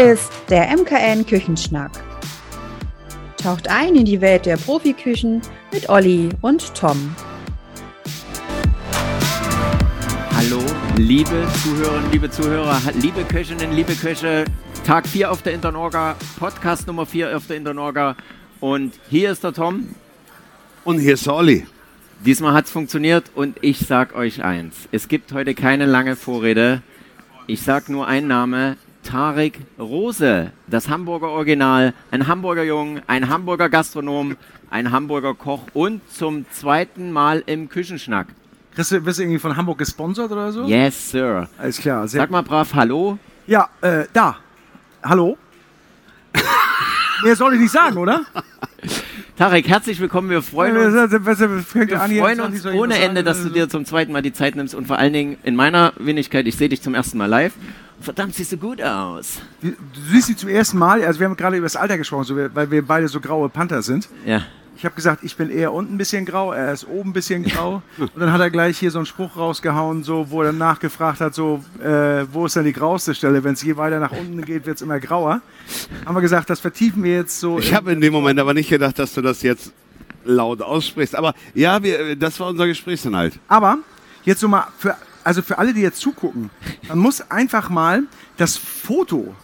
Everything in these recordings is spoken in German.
Ist der MKN Küchenschnack. Taucht ein in die Welt der Profiküchen mit Olli und Tom. Hallo, liebe Zuhörerinnen, liebe Zuhörer, liebe Köchinnen, liebe Köche. Tag 4 auf der Internorga, Podcast Nummer 4 auf der Internorga. Und hier ist der Tom. Und hier ist der Olli. Diesmal hat es funktioniert und ich sag euch eins. Es gibt heute keine lange Vorrede. Ich sag nur einen Name. Tarek Rose, das Hamburger Original, ein Hamburger Jung, ein Hamburger Gastronom, ein Hamburger Koch und zum zweiten Mal im Küchenschnack. Kriegst du, wirst du irgendwie von Hamburg gesponsert oder so? Yes, Sir. Alles klar. Sehr Sag mal brav Hallo. ja, äh, da. Hallo? Mehr soll ich nicht sagen, oder? Tarek, herzlich willkommen. Wir freuen uns. Wir freuen uns ohne Ende, dass du dir zum zweiten Mal die Zeit nimmst und vor allen Dingen in meiner Wenigkeit, ich sehe dich zum ersten Mal live. Verdammt, siehst du gut aus. Du siehst sie zum ersten Mal, also wir haben gerade über das Alter gesprochen, so, weil wir beide so graue Panther sind. Ja. Ich habe gesagt, ich bin eher unten ein bisschen grau, er ist oben ein bisschen grau. Und dann hat er gleich hier so einen Spruch rausgehauen, so, wo er dann nachgefragt hat, so, äh, wo ist denn die grauste Stelle? Wenn es je weiter nach unten geht, wird es immer grauer. Haben wir gesagt, das vertiefen wir jetzt so. Ich habe in dem Moment aber nicht gedacht, dass du das jetzt laut aussprichst. Aber ja, wir, das war unser Gesprächsinhalt. Aber jetzt so mal für, also für alle, die jetzt zugucken, man muss einfach mal das Foto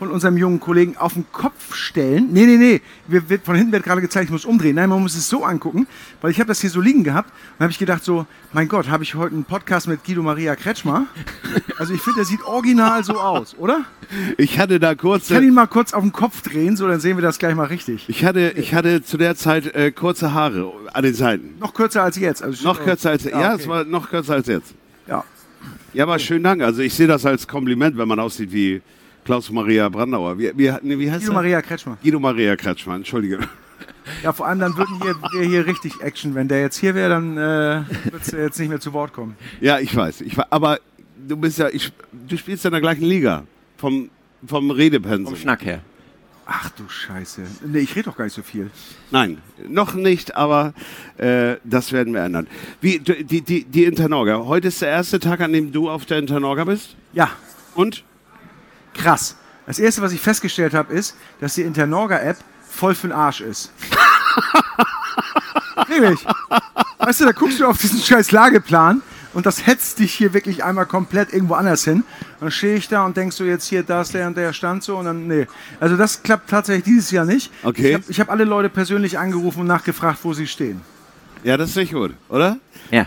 von unserem jungen Kollegen auf den Kopf stellen. Nee, nee, nee. Wir, wird, von hinten wird gerade gezeigt, ich muss umdrehen. Nein, man muss es so angucken, weil ich habe das hier so liegen gehabt und habe ich gedacht so, mein Gott, habe ich heute einen Podcast mit Guido Maria Kretschmer? Also ich finde, der sieht original so aus, oder? Ich hatte da Ich kann ihn mal kurz auf den Kopf drehen, so dann sehen wir das gleich mal richtig. Ich hatte, ich hatte zu der Zeit äh, kurze Haare an den Seiten. Noch kürzer als jetzt. Also Noch kürzer als ja, okay. es war noch kürzer als jetzt. Ja. Aber schönen Dank. Also ich sehe das als Kompliment, wenn man aussieht wie Klaus Maria Brandauer. Wie, wie, nee, wie heißt Guido? Maria Kretschmer. Guido Maria Kretschmann, entschuldige. Ja, vor allem dann würden hier, hier richtig Action. Wenn der jetzt hier wäre, dann äh, würdest du jetzt nicht mehr zu Wort kommen. Ja, ich weiß. Ich, aber du bist ja, ich, du spielst ja in der gleichen Liga. Vom, vom Redepensum. Vom Schnack her. Ach du Scheiße. Nee, ich rede doch gar nicht so viel. Nein, noch nicht, aber äh, das werden wir ändern. Wie, die, die, die Internorga. Heute ist der erste Tag, an dem du auf der Internorga bist. Ja, Und? krass. Das erste, was ich festgestellt habe, ist, dass die Internorga-App voll für den Arsch ist. Wirklich. Weißt du, da guckst du auf diesen scheiß Lageplan und das hetzt dich hier wirklich einmal komplett irgendwo anders hin. Und dann stehe ich da und denkst so, jetzt hier, da ist der und der Stand so und dann, nee. Also das klappt tatsächlich dieses Jahr nicht. Okay. Ich habe hab alle Leute persönlich angerufen und nachgefragt, wo sie stehen. Ja, das ist nicht gut, oder? Ja.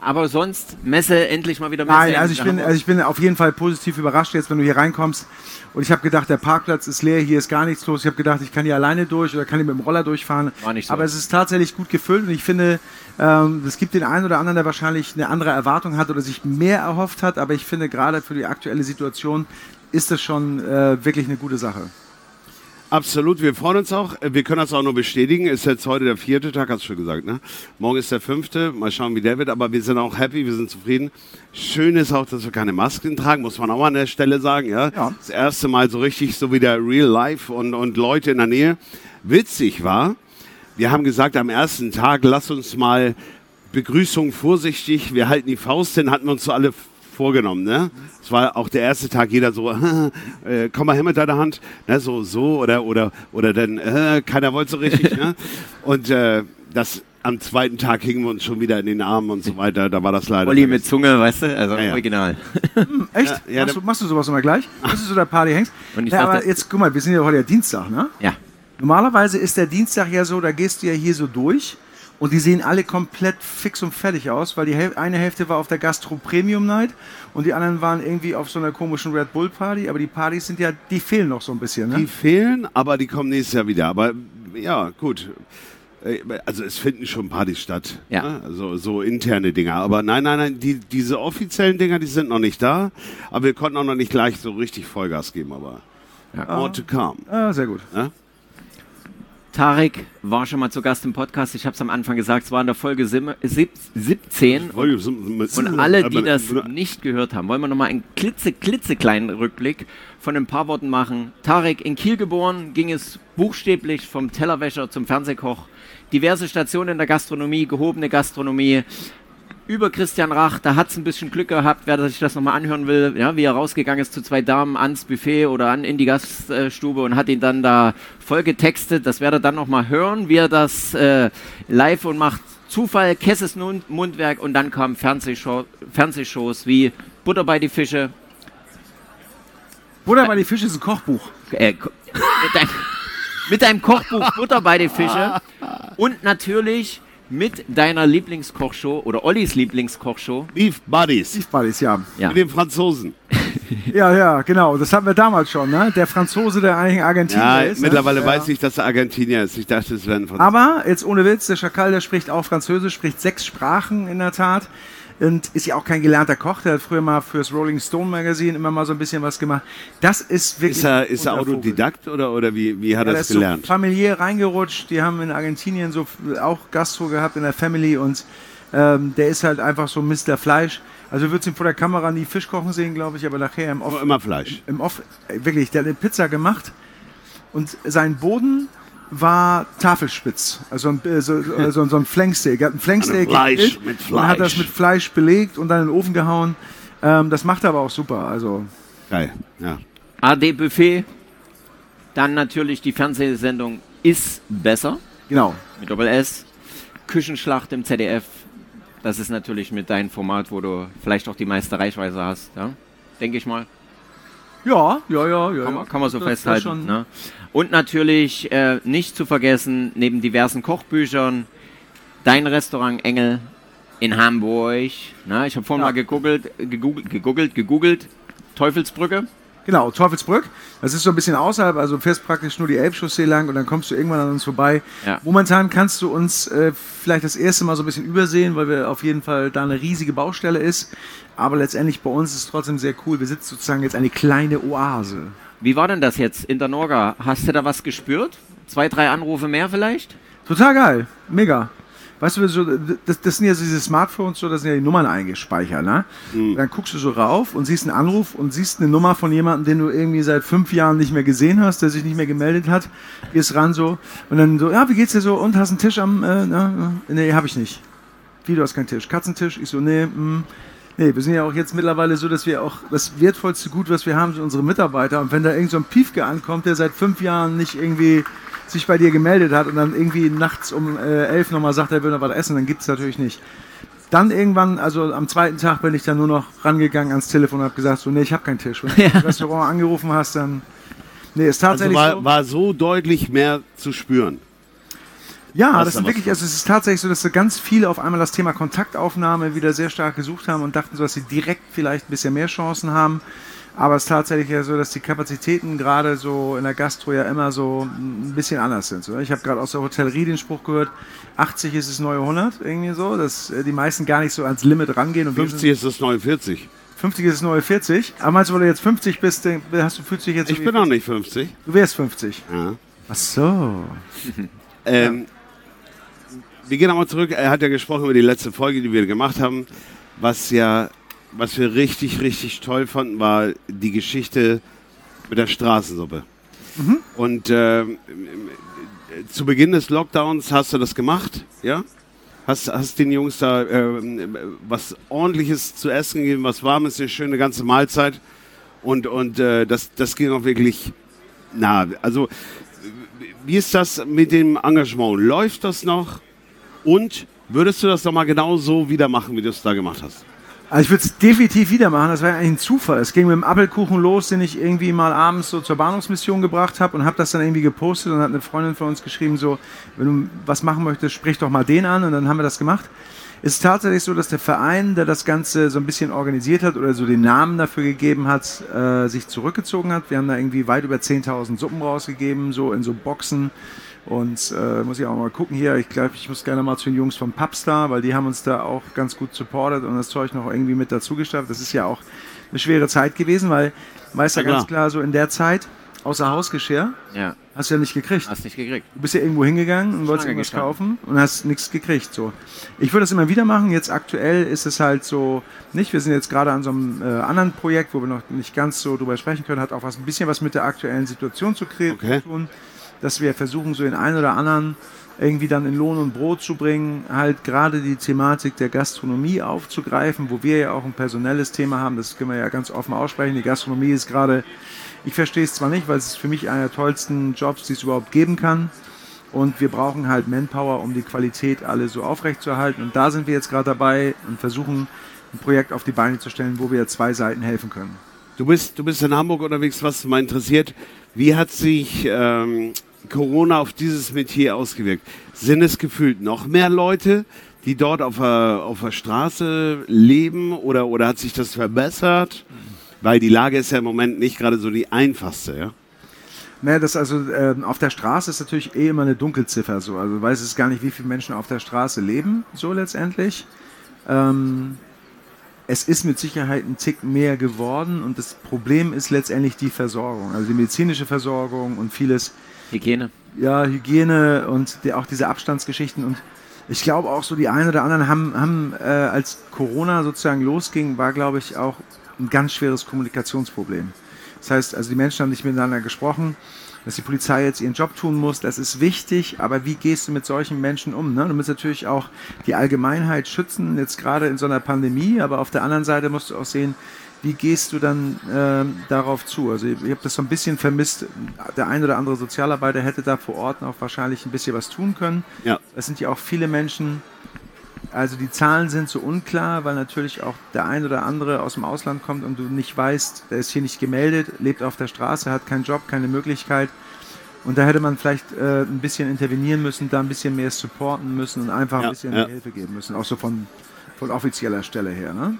Aber sonst Messe endlich mal wieder Messe. Nein, in also ich, bin, also ich bin auf jeden Fall positiv überrascht jetzt, wenn du hier reinkommst. Und ich habe gedacht, der Parkplatz ist leer, hier ist gar nichts los. Ich habe gedacht, ich kann hier alleine durch oder kann hier mit dem Roller durchfahren. War nicht so. Aber es ist tatsächlich gut gefüllt und ich finde, ähm, es gibt den einen oder anderen, der wahrscheinlich eine andere Erwartung hat oder sich mehr erhofft hat. Aber ich finde, gerade für die aktuelle Situation ist das schon äh, wirklich eine gute Sache. Absolut, wir freuen uns auch. Wir können das auch nur bestätigen. Ist jetzt heute der vierte Tag, hast du schon gesagt, ne? Morgen ist der fünfte. Mal schauen, wie der wird. Aber wir sind auch happy, wir sind zufrieden. Schön ist auch, dass wir keine Masken tragen, muss man auch an der Stelle sagen, ja? Ja. Das erste Mal so richtig, so wie der Real Life und, und Leute in der Nähe. Witzig war, wir haben gesagt, am ersten Tag, lass uns mal Begrüßung vorsichtig, wir halten die Faust hin, hatten wir uns so alle vorgenommen. Ne? Es war auch der erste Tag, jeder so, äh, komm mal her mit deiner Hand, ne? so, so oder, oder, oder dann, äh, keiner wollte so richtig. ne? Und äh, das, am zweiten Tag hingen wir uns schon wieder in den Armen und so weiter, da war das leider. Olli mit Zunge, weißt du? Also Ja, ja. original. Echt? Ja, ja, machst, du, machst du sowas immer gleich? Bis du so der Party hängst? Und ich ja, aber jetzt, guck mal, wir sind ja heute ja Dienstag, ne? Ja. Normalerweise ist der Dienstag ja so, da gehst du ja hier so durch und die sehen alle komplett fix und fertig aus, weil die Häl eine Hälfte war auf der Gastro Premium Night und die anderen waren irgendwie auf so einer komischen Red Bull Party, aber die Partys sind ja, die fehlen noch so ein bisschen, Die ne? fehlen, aber die kommen nächstes Jahr wieder. Aber ja, gut. Äh, Also es finden schon Partys statt. Ja. Ne? Also so interne Dinger. Aber nein, nein, nein, die, diese offiziellen Dinger, die sind noch nicht da. Aber wir konnten auch noch nicht gleich so richtig Vollgas geben. Aber more to come. Ah, sehr gut. Ne? Tarek war schon mal zu Gast im Podcast. Ich habe es am Anfang gesagt, es war in der Folge sim- sieb- 17. Und alle, die das nicht gehört haben, wollen wir nochmal einen klitze, klitzekleinen Rückblick von ein paar Worten machen. Tarek in Kiel geboren, ging es buchstäblich vom Tellerwäscher zum Fernsehkoch. Diverse Stationen in der Gastronomie, gehobene Gastronomie. Über Christian Rach. Da hat es ein bisschen Glück gehabt, wer sich das nochmal anhören will, ja, wie er rausgegangen ist zu zwei Damen ans Buffet oder an in die Gaststube und hat ihn dann da voll getextet. Das werdet ihr dann nochmal hören, wie er das äh, live und macht. Zufall, Kesses Mundwerk und dann kamen Fernsehshow, Fernsehshows wie Butter bei die Fische. Butter bei die Fische ist ein Kochbuch. Äh, mit, dein, mit deinem Kochbuch Butter bei die Fische und natürlich mit deiner Lieblingskochshow oder Ollis Lieblingskochshow. Beef Buddies. Beef Buddies, ja. Ja. Mit den Franzosen. Ja, ja, genau. Das hatten wir damals schon, ne? Der Franzose, der eigentlich Argentinier Ja, ist. mittlerweile ne? weiß ich, dass er Argentinier ist. Ich dachte, es wäre ein Franzose. Aber jetzt ohne Witz, der Schakal, der spricht auch Französisch, spricht sechs Sprachen in der Tat. Und ist ja auch kein gelernter Koch. Der hat früher mal fürs Rolling Stone Magazine immer mal so ein bisschen was gemacht. Das ist wirklich. Ist er, ist er Vogel. Autodidakt oder, oder wie, wie hat Ja, er das ist so gelernt? familiär reingerutscht. Die haben in Argentinien so auch Gastro gehabt in der Family und ähm, der ist halt einfach so Mr. Fleisch. Also du würdest ihn vor der Kamera nie Fisch kochen sehen, glaube ich, aber nachher im Off, immer Fleisch. im Off äh, wirklich, der hat eine Pizza gemacht und sein Boden war Tafelspitz, also ein, so, äh, so, so ein Flanksteak. Er hat ein Flanksteak Also Fleisch, mit und hat das Fleisch. mit Fleisch belegt und dann in den Ofen gehauen. Ähm, das macht er aber auch super. Also Geil, ja. AD Buffet. Dann natürlich die Fernsehsendung Ist besser genau. mit Doppel S. Küchenschlacht im ZDF. Das ist natürlich mit deinem Format, wo du vielleicht auch die meiste Reichweite hast. Ja? Denke ich mal. Ja, ja, ja, ja. Kann man, kann man so Das- festhalten. Ne? Und natürlich äh, nicht zu vergessen, neben diversen Kochbüchern, dein Restaurant Engel in Hamburg. Ne? Ich habe vorhin Ja. mal gegoogelt, gegoogelt, gegoogelt, gegoogelt. Teufelsbrücke. Genau, Teufelsbrück. Das ist so ein bisschen außerhalb, also du fährst praktisch nur die Elbchaussee lang und dann kommst du irgendwann an uns vorbei. Ja. Momentan kannst du uns äh, vielleicht das erste Mal so ein bisschen übersehen, weil wir auf jeden Fall da eine riesige Baustelle ist. Aber letztendlich bei uns ist es trotzdem sehr cool. Wir sitzen sozusagen jetzt eine kleine Oase. Wie war denn das jetzt in der Norga? Hast du da was gespürt? Zwei, drei Anrufe mehr vielleicht? Total geil, mega. Weißt du, so, das, das sind ja diese Smartphones, so, da sind ja die Nummern eingespeichert, ne? Dann guckst du so rauf und siehst einen Anruf und siehst eine Nummer von jemandem, den du irgendwie seit fünf Jahren nicht mehr gesehen hast, der sich nicht mehr gemeldet hat. Gehst ran so und dann so, ja, wie geht's dir so? Und hast einen Tisch am, äh, äh, nee, hab ich nicht. Wie, du hast keinen Tisch? Katzentisch? Ich so, nee, mm, Nee, wir sind ja auch jetzt mittlerweile so, dass wir auch das wertvollste Gut, was wir haben, sind unsere Mitarbeiter. Und wenn da irgend so ein Piefke ankommt, der seit fünf Jahren nicht irgendwie sich bei dir gemeldet hat und dann irgendwie nachts um äh, elf nochmal sagt, er will noch was essen, dann gibt's natürlich nicht. Dann irgendwann, also am zweiten Tag bin ich dann nur noch rangegangen ans Telefon und habe gesagt, so, nee, ich habe keinen Tisch. Wenn du im Restaurant angerufen hast, dann... Nee, ist Also tatsächlich war, so. war so deutlich mehr zu spüren. Ja, Hast das ist wirklich, also es ist tatsächlich so, dass so ganz viele auf einmal das Thema Kontaktaufnahme wieder sehr stark gesucht haben und dachten so, dass sie direkt vielleicht ein bisschen mehr Chancen haben. Aber es ist tatsächlich ja so, dass die Kapazitäten gerade so in der Gastro ja immer so ein bisschen anders sind. So, Ich habe gerade aus der Hotellerie den Spruch gehört, 80 ist das neue 100, irgendwie so, dass äh, die meisten gar nicht so ans Limit rangehen. Und wir 50 ist das 49. 50 ist das neue 40. Aber meinst du, weil du jetzt 50 bist, hast du, fühlst du dich jetzt Ich bin noch nicht 50. Du wärst 50. Ja. Ach so. Ähm, Wir gehen nochmal zurück. Er hat ja gesprochen über die letzte Folge, die wir gemacht haben. Was ja, was wir richtig, richtig toll fanden, war die Geschichte mit der Straßensuppe. Und ähm, zu Beginn des Lockdowns hast du das gemacht, ja? Hast, hast den Jungs da ähm, was ordentliches zu essen gegeben, was warmes, eine schöne ganze Mahlzeit. Und, und äh, das, das ging auch wirklich nah. Also, wie ist das mit dem Engagement? Läuft das noch? Und würdest du das nochmal genau so wieder machen, wie du es da gemacht hast? Also ich würde es definitiv wieder machen. Das war ja eigentlich ein Zufall. Es ging mit dem Apfelkuchen los, den ich irgendwie mal abends so zur Bahnhofsmission gebracht habe und habe das dann irgendwie gepostet und hat eine Freundin von uns geschrieben, so, wenn du was machen möchtest, sprich doch mal den an und dann haben wir das gemacht. Es ist tatsächlich so, dass der Verein, der das Ganze so ein bisschen organisiert hat oder so den Namen dafür gegeben hat, äh, sich zurückgezogen hat. Wir haben da irgendwie weit über 10.000 Suppen rausgegeben, so in so Boxen. Und äh, muss ich auch mal gucken hier. Ich glaube, ich muss gerne mal zu den Jungs vom Pubstar, weil die haben uns da auch ganz gut supportet und das Zeug noch irgendwie mit dazu gestattet. Das ist ja auch eine schwere Zeit gewesen, weil, weißt du Ja, ja, ganz klar. klar, so in der Zeit, außer Hausgeschirr, Ja, hast du ja nicht gekriegt. hast nicht gekriegt. Du bist ja irgendwo hingegangen und wolltest irgendwas kaufen und hast nichts gekriegt. So. Ich würde das immer wieder machen. Jetzt aktuell ist es halt so nicht. Wir sind jetzt gerade an so einem äh, anderen Projekt, wo wir noch nicht ganz so drüber sprechen können. Hat auch was ein bisschen was mit der aktuellen Situation zu, Okay. zu tun, dass wir versuchen, so den einen oder anderen irgendwie dann in Lohn und Brot zu bringen, halt gerade die Thematik der Gastronomie aufzugreifen, wo wir ja auch ein personelles Thema haben, das können wir ja ganz offen aussprechen. Die Gastronomie ist gerade, ich verstehe es zwar nicht, weil es ist für mich einer der tollsten Jobs, die es überhaupt geben kann. Und wir brauchen halt Manpower, um die Qualität alle so aufrechtzuerhalten. Und da sind wir jetzt gerade dabei und versuchen, ein Projekt auf die Beine zu stellen, wo wir zwei Seiten helfen können. Du bist, du bist in Hamburg unterwegs, was mal interessiert. Wie hat sich ähm, Corona auf dieses Metier ausgewirkt? Sind es gefühlt noch mehr Leute, die dort auf der, auf der Straße leben oder, oder hat sich das verbessert? Weil die Lage ist ja im Moment nicht gerade so die einfachste, ja? Naja, das also äh, auf der Straße ist natürlich eh immer eine Dunkelziffer so. Also weiß es gar nicht, wie viele Menschen auf der Straße leben, so letztendlich. Ähm, es ist mit Sicherheit ein Tick mehr geworden und das Problem ist letztendlich die Versorgung, also die medizinische Versorgung und vieles. Hygiene. Ja, Hygiene und die, auch diese Abstandsgeschichten und ich glaube auch so die einen oder anderen haben, haben äh, als Corona sozusagen losging, war glaube ich auch ein ganz schweres Kommunikationsproblem. Das heißt, also die Menschen haben nicht miteinander gesprochen dass die Polizei jetzt ihren Job tun muss, das ist wichtig, aber wie gehst du mit solchen Menschen um? Ne? Du musst natürlich auch die Allgemeinheit schützen, jetzt gerade in so einer Pandemie, aber auf der anderen Seite musst du auch sehen, wie gehst du dann äh, darauf zu? Also ich, ich habe das so ein bisschen vermisst. Der ein oder andere Sozialarbeiter hätte da vor Ort auch wahrscheinlich ein bisschen was tun können. Ja. Es sind ja auch viele Menschen, also die Zahlen sind so unklar, weil natürlich auch der ein oder andere aus dem Ausland kommt und du nicht weißt, der ist hier nicht gemeldet, lebt auf der Straße, hat keinen Job, keine Möglichkeit. Und da hätte man vielleicht äh, ein bisschen intervenieren müssen, da ein bisschen mehr supporten müssen und einfach Ja, ein bisschen ja. mehr Hilfe geben müssen, auch so von, von offizieller Stelle her. Ne?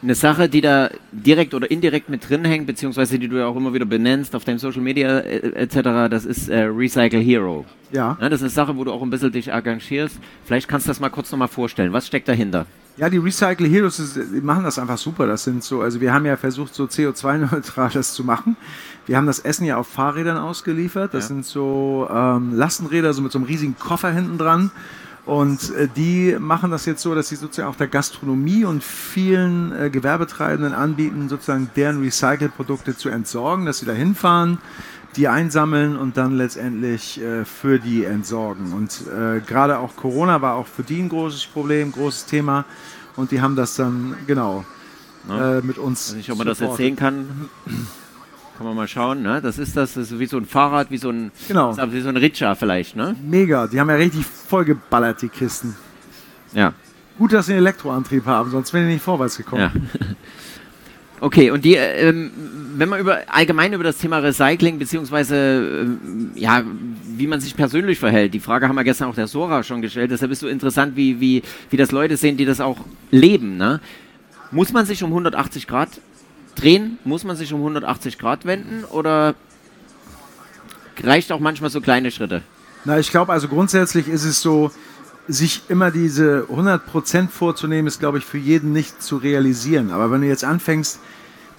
Eine Sache, die da direkt oder indirekt mit drin hängt, beziehungsweise die du ja auch immer wieder benennst auf deinen Social Media äh, etc., das ist äh, Recycle Hero. Ja. Ja, das ist eine Sache, wo du auch ein bisschen dich engagierst. Vielleicht kannst du das mal kurz nochmal vorstellen. Was steckt dahinter? Ja, die Recycle Heroes ist, die machen das einfach super. Das sind so, also wir haben ja versucht, so CO2-neutral das zu machen. Wir haben das Essen ja auf Fahrrädern ausgeliefert. Das Ja. sind so ähm, Lastenräder, so mit so einem riesigen Koffer hinten dran. Und äh, die machen das jetzt so, dass sie sozusagen auch der Gastronomie und vielen äh, Gewerbetreibenden anbieten, sozusagen deren Recycle-Produkte zu entsorgen, dass sie da hinfahren, die einsammeln und dann letztendlich äh, für die entsorgen. Und äh, gerade auch Corona war auch für die ein großes Problem, großes Thema. Und die haben das dann, genau, Ja. äh, mit uns. Ich weiß nicht, ob man das erzählen kann. Kann man mal schauen. Ne? Das ist das, das ist wie so ein Fahrrad, wie so ein, Genau. ist wie so ein Ritscha vielleicht. Ne? Mega, die haben ja richtig vollgeballert, die Kisten. Ja. Gut, dass sie einen Elektroantrieb haben, sonst wären die nicht vorwärts gekommen. Ja. Okay, und die, ähm, wenn man über allgemein über das Thema Recycling beziehungsweise ähm, ja, wie man sich persönlich verhält, die Frage haben wir gestern auch der Sora schon gestellt. Deshalb ist so interessant, wie, wie, wie das Leute sehen, die das auch leben. Ne? Muss man sich um 180 Grad drehen? Muss man sich um 180 Grad wenden? Oder reicht auch manchmal so kleine Schritte? Na, ich glaube, also grundsätzlich ist es so, sich immer diese 100% vorzunehmen, ist, glaube ich, für jeden nicht zu realisieren. Aber wenn du jetzt anfängst,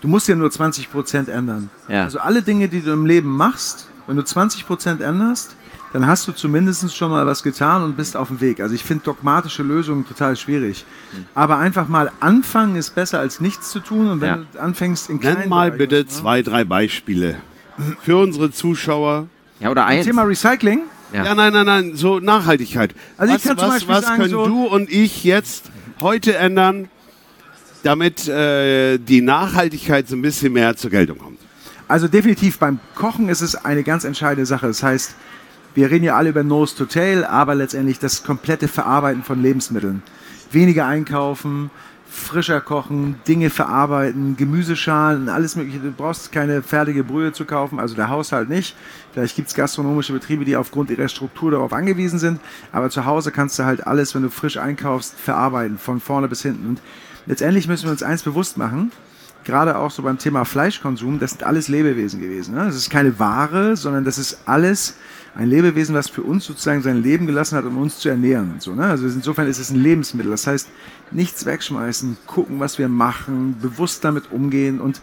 du musst ja nur 20% ändern. Ja. Also alle Dinge, die du im Leben machst, wenn du 20% änderst, dann hast du zumindest schon mal was getan und bist auf dem Weg. Also ich finde dogmatische Lösungen total schwierig. Aber einfach mal anfangen ist besser als nichts zu tun. Und wenn Ja. du anfängst in kleinen Nenn mal Bereichen, bitte ne? zwei, drei Beispiele für unsere Zuschauer. Ja, oder eins? Thema Recycling. Ja. Ja, nein, nein, nein, so Nachhaltigkeit. Also ich was kann zum was, Beispiel was sagen, können so- du und ich jetzt heute ändern, damit äh, die Nachhaltigkeit so ein bisschen mehr zur Geltung kommt? Also definitiv beim Kochen ist es eine ganz entscheidende Sache. Das heißt, wir reden ja alle über Nose to Tail, aber letztendlich das komplette Verarbeiten von Lebensmitteln. Weniger einkaufen, frischer kochen, Dinge verarbeiten, Gemüseschalen, alles mögliche. Du brauchst keine fertige Brühe zu kaufen, also der Haushalt nicht. Vielleicht gibt es gastronomische Betriebe, die aufgrund ihrer Struktur darauf angewiesen sind, aber zu Hause kannst du halt alles, wenn du frisch einkaufst, verarbeiten, von vorne bis hinten. Und letztendlich müssen wir uns eins bewusst machen, gerade auch so beim Thema Fleischkonsum, das sind alles Lebewesen gewesen. Ne? Das ist keine Ware, sondern das ist alles ein Lebewesen, was für uns sozusagen sein Leben gelassen hat, um uns zu ernähren. Und so, ne? Also insofern ist es ein Lebensmittel. Das heißt, nichts wegschmeißen, gucken, was wir machen, bewusst damit umgehen und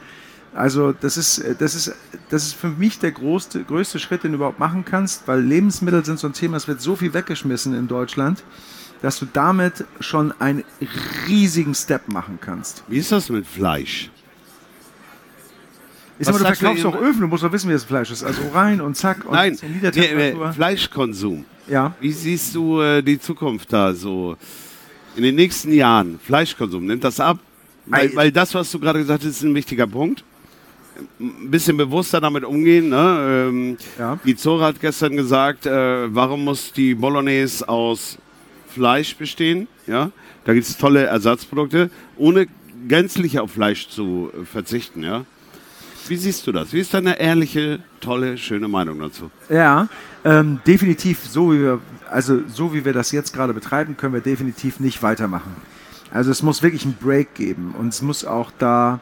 also das ist, das ist, das ist für mich der größte, größte Schritt, den du überhaupt machen kannst, weil Lebensmittel sind so ein Thema, es wird so viel weggeschmissen in Deutschland, dass du damit schon einen riesigen Step machen kannst. Wie ist das mit Fleisch? Ich sag mal, du verkaufst doch Öfen, du musst doch wissen, wie das Fleisch ist. Also rein und zack und Nein, zur nee, Fleischkonsum. Ja. Wie siehst du äh, die Zukunft da so in den nächsten Jahren? Fleischkonsum, nimmt das ab? Weil, Ei- weil das, was du gerade gesagt hast, ist ein wichtiger Punkt. Ein bisschen bewusster damit umgehen. Ne? Ähm, Ja. Die Zora hat gestern gesagt, äh, warum muss die Bolognese aus Fleisch bestehen? Ja? Da gibt es tolle Ersatzprodukte, ohne gänzlich auf Fleisch zu verzichten. Ja? Wie siehst du das? Wie ist deine ehrliche, tolle, schöne Meinung dazu? Ja, ähm, definitiv so wie wir, also so wie wir das jetzt gerade betreiben, können wir definitiv nicht weitermachen. Also es muss wirklich einen Break geben und es muss auch da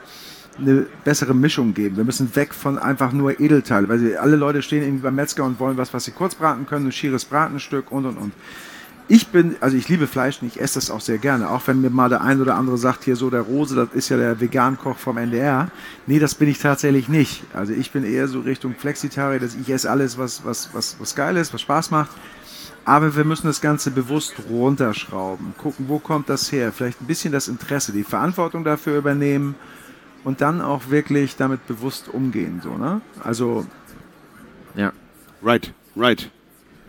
eine bessere Mischung geben. Wir müssen weg von einfach nur Edelteile, weil alle Leute stehen irgendwie beim Metzger und wollen was, was sie kurz braten können, ein schieres Bratenstück und und und. Ich bin, also ich liebe Fleisch und ich esse das auch sehr gerne. Auch wenn mir mal der ein oder andere sagt, hier so der Rose, das ist ja der Vegan-Koch vom NDR. Nee, das bin ich tatsächlich nicht. Also ich bin eher so Richtung Flexitarier, dass ich esse alles, was, was, was, was geil ist, was Spaß macht. Aber wir müssen das Ganze bewusst runterschrauben. Gucken, wo kommt das her? Vielleicht ein bisschen das Interesse, die Verantwortung dafür übernehmen und dann auch wirklich damit bewusst umgehen. So, ne? Also, Ja. Right, right.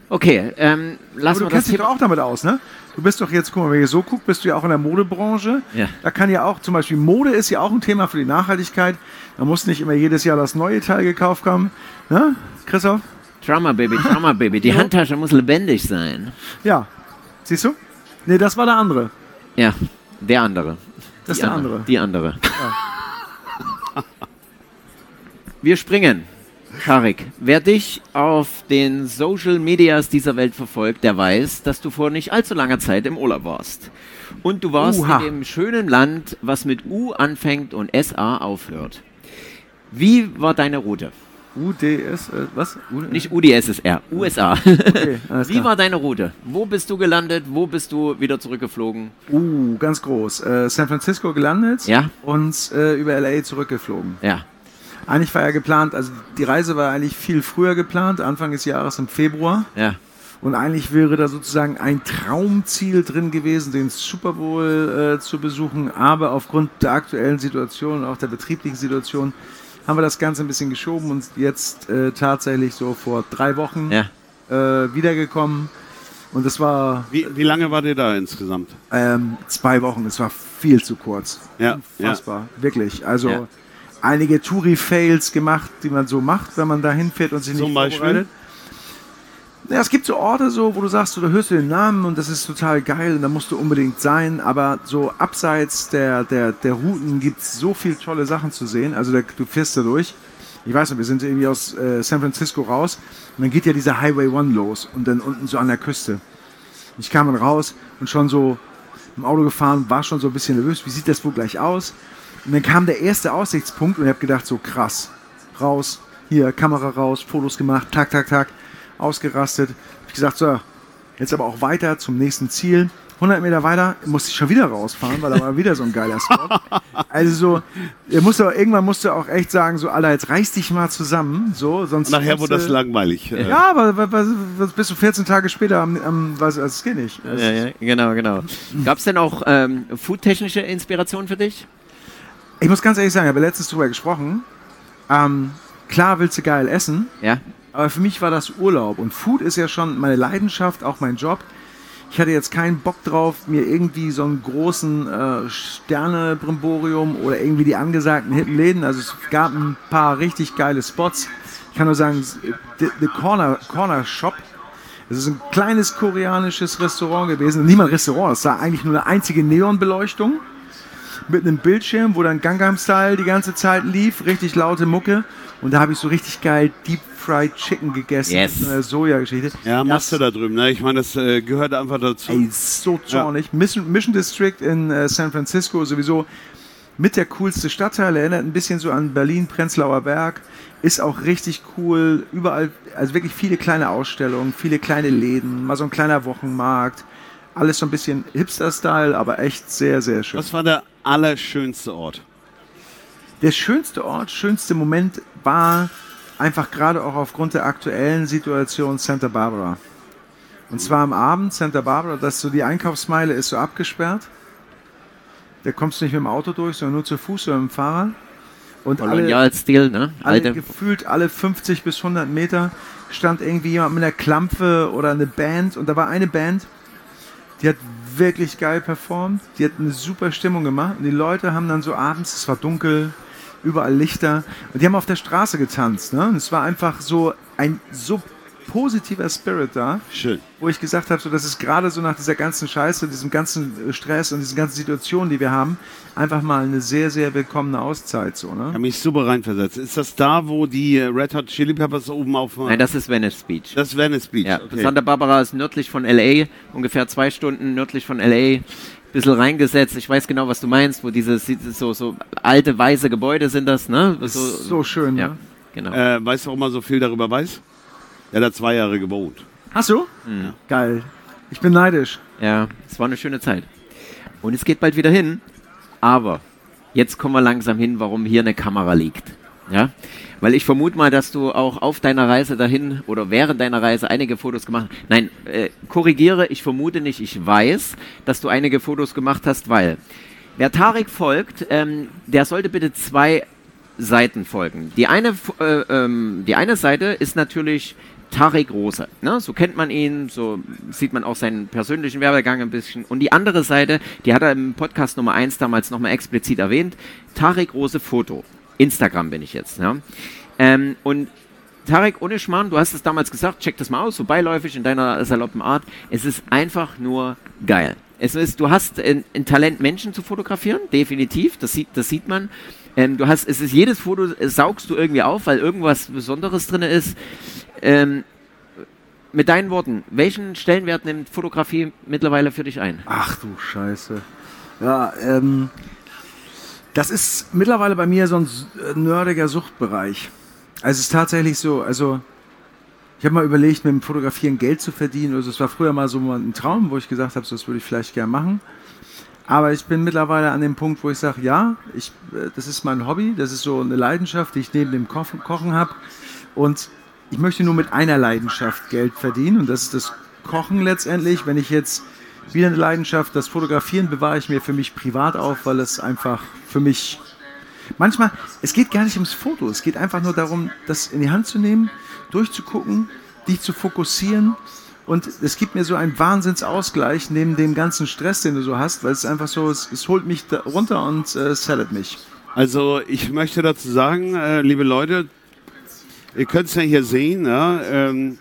Okay, ähm, lassen aber du kennst dich doch auch damit aus, ne? Du bist doch jetzt, guck mal, wenn ihr so guckt, bist du ja auch in der Modebranche. Ja. Da kann ja auch, zum Beispiel Mode ist ja auch ein Thema für die Nachhaltigkeit. Da muss nicht immer jedes Jahr das neue Teil gekauft haben. Ne? Christoph? Drama Baby, Drama Baby. Die Handtasche muss lebendig sein. Ja. Siehst du? Nee, das war der andere. Ja, der andere. Das ist Die der andere. Die andere. Wir springen. Tarek, wer dich auf den Social Medias dieser Welt verfolgt, der weiß, dass du vor nicht allzu langer Zeit im Urlaub warst. Und du warst Uha. in dem schönen Land, was mit U anfängt und SA aufhört. Wie war deine Route? UDS, äh, was? UD Nicht UdSSR, USA. Okay, Wie war deine Route? Wo bist du gelandet? Wo bist du wieder zurückgeflogen? Uh, ganz groß. Äh, San Francisco gelandet Ja. und äh, über LA zurückgeflogen. Ja. Eigentlich war ja geplant, also die Reise war eigentlich viel früher geplant, Anfang des Jahres im Februar. Ja. Und eigentlich wäre da sozusagen ein Traumziel drin gewesen, den Super Bowl äh, zu besuchen. Aber aufgrund der aktuellen Situation und auch der betrieblichen Situation haben wir das Ganze ein bisschen geschoben und jetzt äh, tatsächlich so vor drei Wochen Ja. äh, wiedergekommen. Und das war Wie, wie lange war ihr da insgesamt? ähm, zwei Wochen, es war viel zu kurz. Ja, Unfassbar, wirklich. Also Ja. Einige Touri-Fails gemacht, die man so macht, wenn man da hinfährt und sich Zum nicht Beispiel? vorbereitet. Ja, es gibt so Orte, so, wo du sagst, da hörst du den Namen und das ist total geil und da musst du unbedingt sein. Aber so abseits der, der, der Routen gibt es so viele tolle Sachen zu sehen. Also da, du fährst da durch. Ich weiß nicht, wir sind irgendwie aus äh, San Francisco raus und dann geht ja dieser Highway One los und dann unten so an der Küste. Ich kam dann raus und schon so im Auto gefahren, war schon so ein bisschen nervös, wie sieht das wohl gleich aus? Und dann kam der erste Aussichtspunkt und ich habe gedacht, so krass, raus, hier, Kamera raus, Fotos gemacht, tak, tak, tak, ausgerastet. Hab ich gesagt, so, jetzt aber auch weiter zum nächsten Ziel. 100 Meter weiter musste ich schon wieder rausfahren, weil da war wieder so ein geiler Spot. Also so, er musste auch, irgendwann musste auch echt sagen, so, Alter, jetzt reiß dich mal zusammen, so, sonst... Nachher wurde das du- langweilig. Äh, Ja, aber was, was, was bist du 14 Tage später am, am was, das geht nicht. Das Ja, ja, genau, genau. Gab es denn auch ähm, foodtechnische Inspiration für dich? Ich muss ganz ehrlich sagen, ich habe letztens drüber gesprochen. Ähm, klar willst du geil essen, Ja? aber für mich war das Urlaub. Und Food ist ja schon meine Leidenschaft, auch mein Job. Ich hatte jetzt keinen Bock drauf, mir irgendwie so einen großen äh, Sterne-Brimborium oder irgendwie die angesagten hippen Läden. Also es gab ein paar richtig geile Spots. Ich kann nur sagen, The, the Corner, Corner Shop. Es ist ein kleines koreanisches Restaurant gewesen. Nicht mal ein Restaurant, es war eigentlich nur eine einzige Neonbeleuchtung mit einem Bildschirm, wo dann Gangnam Style die ganze Zeit lief, richtig laute Mucke. Und da habe ich so richtig geil Deep Fried Chicken gegessen. Yes. Mit einer Soja-Geschichte. Ja, machst du da drüben. Ne? Ich meine, das äh, gehört einfach dazu. Ey, so zornig. Mission, Mission District in äh, San Francisco sowieso mit der coolste Stadtteil. Erinnert ein bisschen so an Berlin, Prenzlauer Berg. Ist auch richtig cool. Überall, also wirklich viele kleine Ausstellungen, viele kleine Läden, mal so ein kleiner Wochenmarkt. Alles so ein bisschen Hipster-Style, aber echt sehr, sehr schön. Was war der allerschönste Ort? Der schönste Ort, schönste Moment war einfach gerade auch aufgrund der aktuellen Situation Santa Barbara. Und zwar am Abend Santa Barbara, dass so die Einkaufsmeile ist so abgesperrt. Da kommst du nicht mit dem Auto durch, sondern nur zu Fuß oder mit dem Fahrrad. Und alle, Kolonialstil, ne? alle Alte. gefühlt alle 50 bis 100 Meter stand irgendwie jemand mit einer Klampfe oder eine Band und da war eine Band, die hat wirklich geil performt, die hat eine super Stimmung gemacht. Und die Leute haben dann so abends, es war dunkel, überall Lichter. Und die haben auf der Straße getanzt, ne? Und es war einfach so ein so positiver Spirit da, Schön. wo ich gesagt habe, so das ist gerade so nach dieser ganzen Scheiße, diesem ganzen äh, Stress und diesen ganzen Situationen, die wir haben, einfach mal eine sehr sehr willkommene Auszeit so, Ich ne? habe mich super reinversetzt. Ist das da, wo die äh, Red Hot Chili Peppers oben auf... Nein, das ist Venice Beach. das ist Venice Beach. Ja, okay. Santa Barbara ist nördlich von LA, ungefähr zwei Stunden nördlich von LA. Bisschen reingesetzt. Ich weiß genau, was du meinst, wo diese so, so alte weiße Gebäude sind das, ne? So, So schön, ja, ne? genau. Äh, weißt du, warum man so viel darüber weiß? Er hat zwei Jahre gewohnt. Hast du? Mhm. Geil. Ich bin neidisch. Ja, es war eine schöne Zeit. Und es geht bald wieder hin. Aber jetzt kommen wir langsam hin, warum hier eine Kamera liegt. Ja? Weil ich vermute mal, dass du auch auf deiner Reise dahin oder während deiner Reise einige Fotos gemacht hast. Nein, äh, korrigiere, ich vermute nicht, ich weiß, dass du einige Fotos gemacht hast, weil wer Tarek folgt, ähm, der sollte bitte zwei Seiten folgen. Die eine, äh, ähm, die eine Seite ist natürlich Tarek Rose. Ne? So kennt man ihn, so sieht man auch seinen persönlichen Werdegang ein bisschen. Und die andere Seite, die hat er im Podcast Nummer 1 damals nochmal explizit erwähnt, Tarek Rose Foto. Instagram bin ich jetzt. Ja? Ähm, und Tarek, ohne Schmarrn, du hast es damals gesagt, check das mal aus, so beiläufig in deiner saloppen Art. Es ist einfach nur geil. Es ist, du hast ein, ein Talent, Menschen zu fotografieren, definitiv, das sieht, das sieht man. Ähm, du hast, es ist jedes Foto, äh, saugst du irgendwie auf, weil irgendwas Besonderes drin ist. Ähm, mit deinen Worten, welchen Stellenwert nimmt Fotografie mittlerweile für dich ein? Ach du Scheiße. Ja, ähm, das ist mittlerweile bei mir so ein äh, nerdiger Suchtbereich. Also es ist tatsächlich so, also ich habe mal überlegt, mit dem Fotografieren Geld zu verdienen. Also es war früher mal so ein Traum, wo ich gesagt habe, so, das würde ich vielleicht gerne machen. Aber ich bin mittlerweile an dem Punkt, wo ich sage, ja, ich, äh, das ist mein Hobby, das ist so eine Leidenschaft, die ich neben dem Kochen, Kochen habe. Und ich möchte nur mit einer Leidenschaft Geld verdienen und das ist das Kochen letztendlich. Wenn ich jetzt wieder eine Leidenschaft, das Fotografieren bewahre ich mir für mich privat auf, weil es einfach für mich manchmal, es geht gar nicht ums Foto, es geht einfach nur darum, das in die Hand zu nehmen, durchzugucken, dich zu fokussieren und es gibt mir so einen Wahnsinnsausgleich neben dem ganzen Stress, den du so hast, weil es einfach so, es, es holt mich runter und äh, sellet mich. Also ich möchte dazu sagen, äh, liebe Leute, ihr könnt es ja hier sehen, ja, ähm,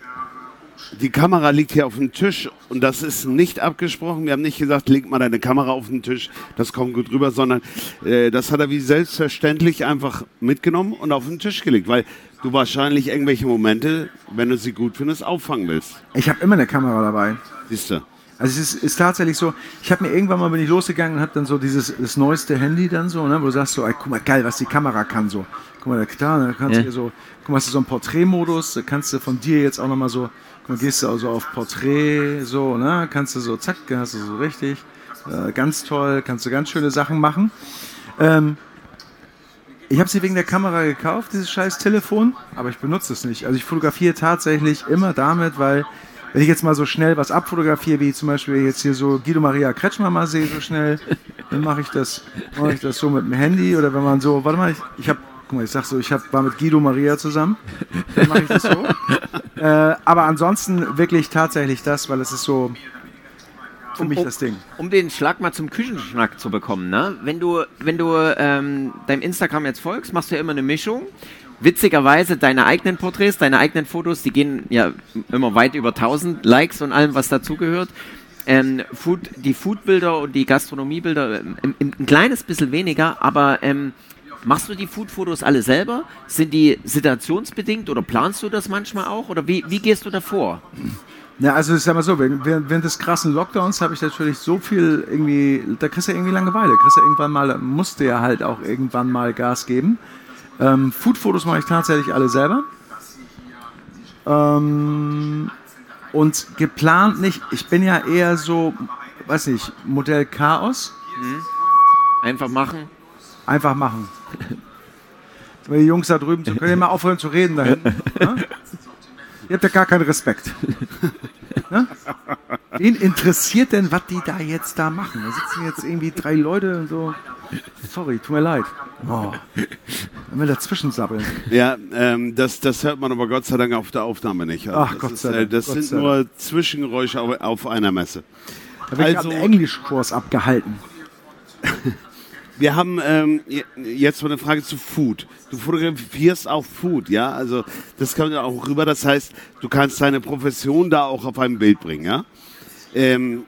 die Kamera liegt hier auf dem Tisch und das ist nicht abgesprochen. Wir haben nicht gesagt, leg mal deine Kamera auf den Tisch, das kommt gut rüber, sondern äh, das hat er wie selbstverständlich einfach mitgenommen und auf den Tisch gelegt, weil du wahrscheinlich irgendwelche Momente, wenn du sie gut findest, auffangen willst. Ich habe immer eine Kamera dabei. Siehst du? Also es ist, ist tatsächlich so, ich habe mir irgendwann mal bin ich losgegangen und habe dann so dieses das neueste Handy dann so, ne, wo du sagst so, ey, guck mal geil, was die Kamera kann so. Guck mal, da, da kannst Ja. du hier so, guck mal, hast du so einen Porträtmodus, da kannst du von dir jetzt auch noch mal so, guck mal, gehst du also auf Porträt so, ne, kannst du so zack, hast du so richtig, äh, ganz toll, kannst du ganz schöne Sachen machen. Ähm, ich habe sie wegen der Kamera gekauft, dieses scheiß Telefon, aber ich benutze es nicht. Also ich fotografiere tatsächlich immer damit, weil wenn ich jetzt mal so schnell was abfotografiere, wie zum Beispiel jetzt hier so Guido Maria Kretschmer mal sehe, so schnell, dann mache ich das, ich das so mit dem Handy oder wenn man so, warte mal, ich, ich habe, guck mal, ich sag so, ich hab, war mit Guido Maria zusammen, dann mache ich das so. äh, aber ansonsten wirklich tatsächlich das, weil es ist so für mich das Ding. Um den Schlag mal zum Küchenschnack zu bekommen, ne? Wenn du, wenn du ähm, deinem Instagram jetzt folgst, machst du ja immer eine Mischung. Witzigerweise deine eigenen Porträts, deine eigenen Fotos, die gehen ja immer weit über 1000 Likes und allem, was dazugehört. Ähm, Food, die Foodbilder und die Gastronomiebilder ähm, im, im, ein kleines bisschen weniger, aber ähm, machst du die Foodfotos alle selber? Sind die situationsbedingt oder planst du das manchmal auch? Oder wie, wie gehst du davor? Ja, also ich sag mal so, während, während des krassen Lockdowns habe ich natürlich so viel irgendwie, da kriegst du ja irgendwie Langeweile, kriegst du irgendwann mal, musste ja halt auch irgendwann mal Gas geben. Ähm, Foodfotos mache ich tatsächlich alle selber. Ähm, und geplant nicht, ich bin ja eher so, weiß nicht, Modell Chaos, Einfach machen. einfach machen. Weil die Jungs da drüben, so, könnt ihr mal aufhören zu reden da hinten? Ne? Ihr habt ja gar keinen Respekt. Ne? Wen interessiert denn, was die da jetzt da machen? Da sitzen jetzt irgendwie drei Leute und so. Sorry, tut mir leid. Oh. Wenn wir dazwischen sabbeln. Ja, ähm, das, das hört man aber Gott sei Dank auf der Aufnahme nicht. Also Ach, das Gott ist, sei äh, Dank, Das Gott sind nur Zwischengeräusche auf, auf einer Messe. Da wird Also- gerade ein Englischkurs abgehalten. Wir haben ähm, je- jetzt mal eine Frage zu Food. Du fotografierst auch Food, ja? Also das kommt ja auch rüber. Das heißt, du kannst deine Profession da auch auf ein Bild bringen, ja? Ähm,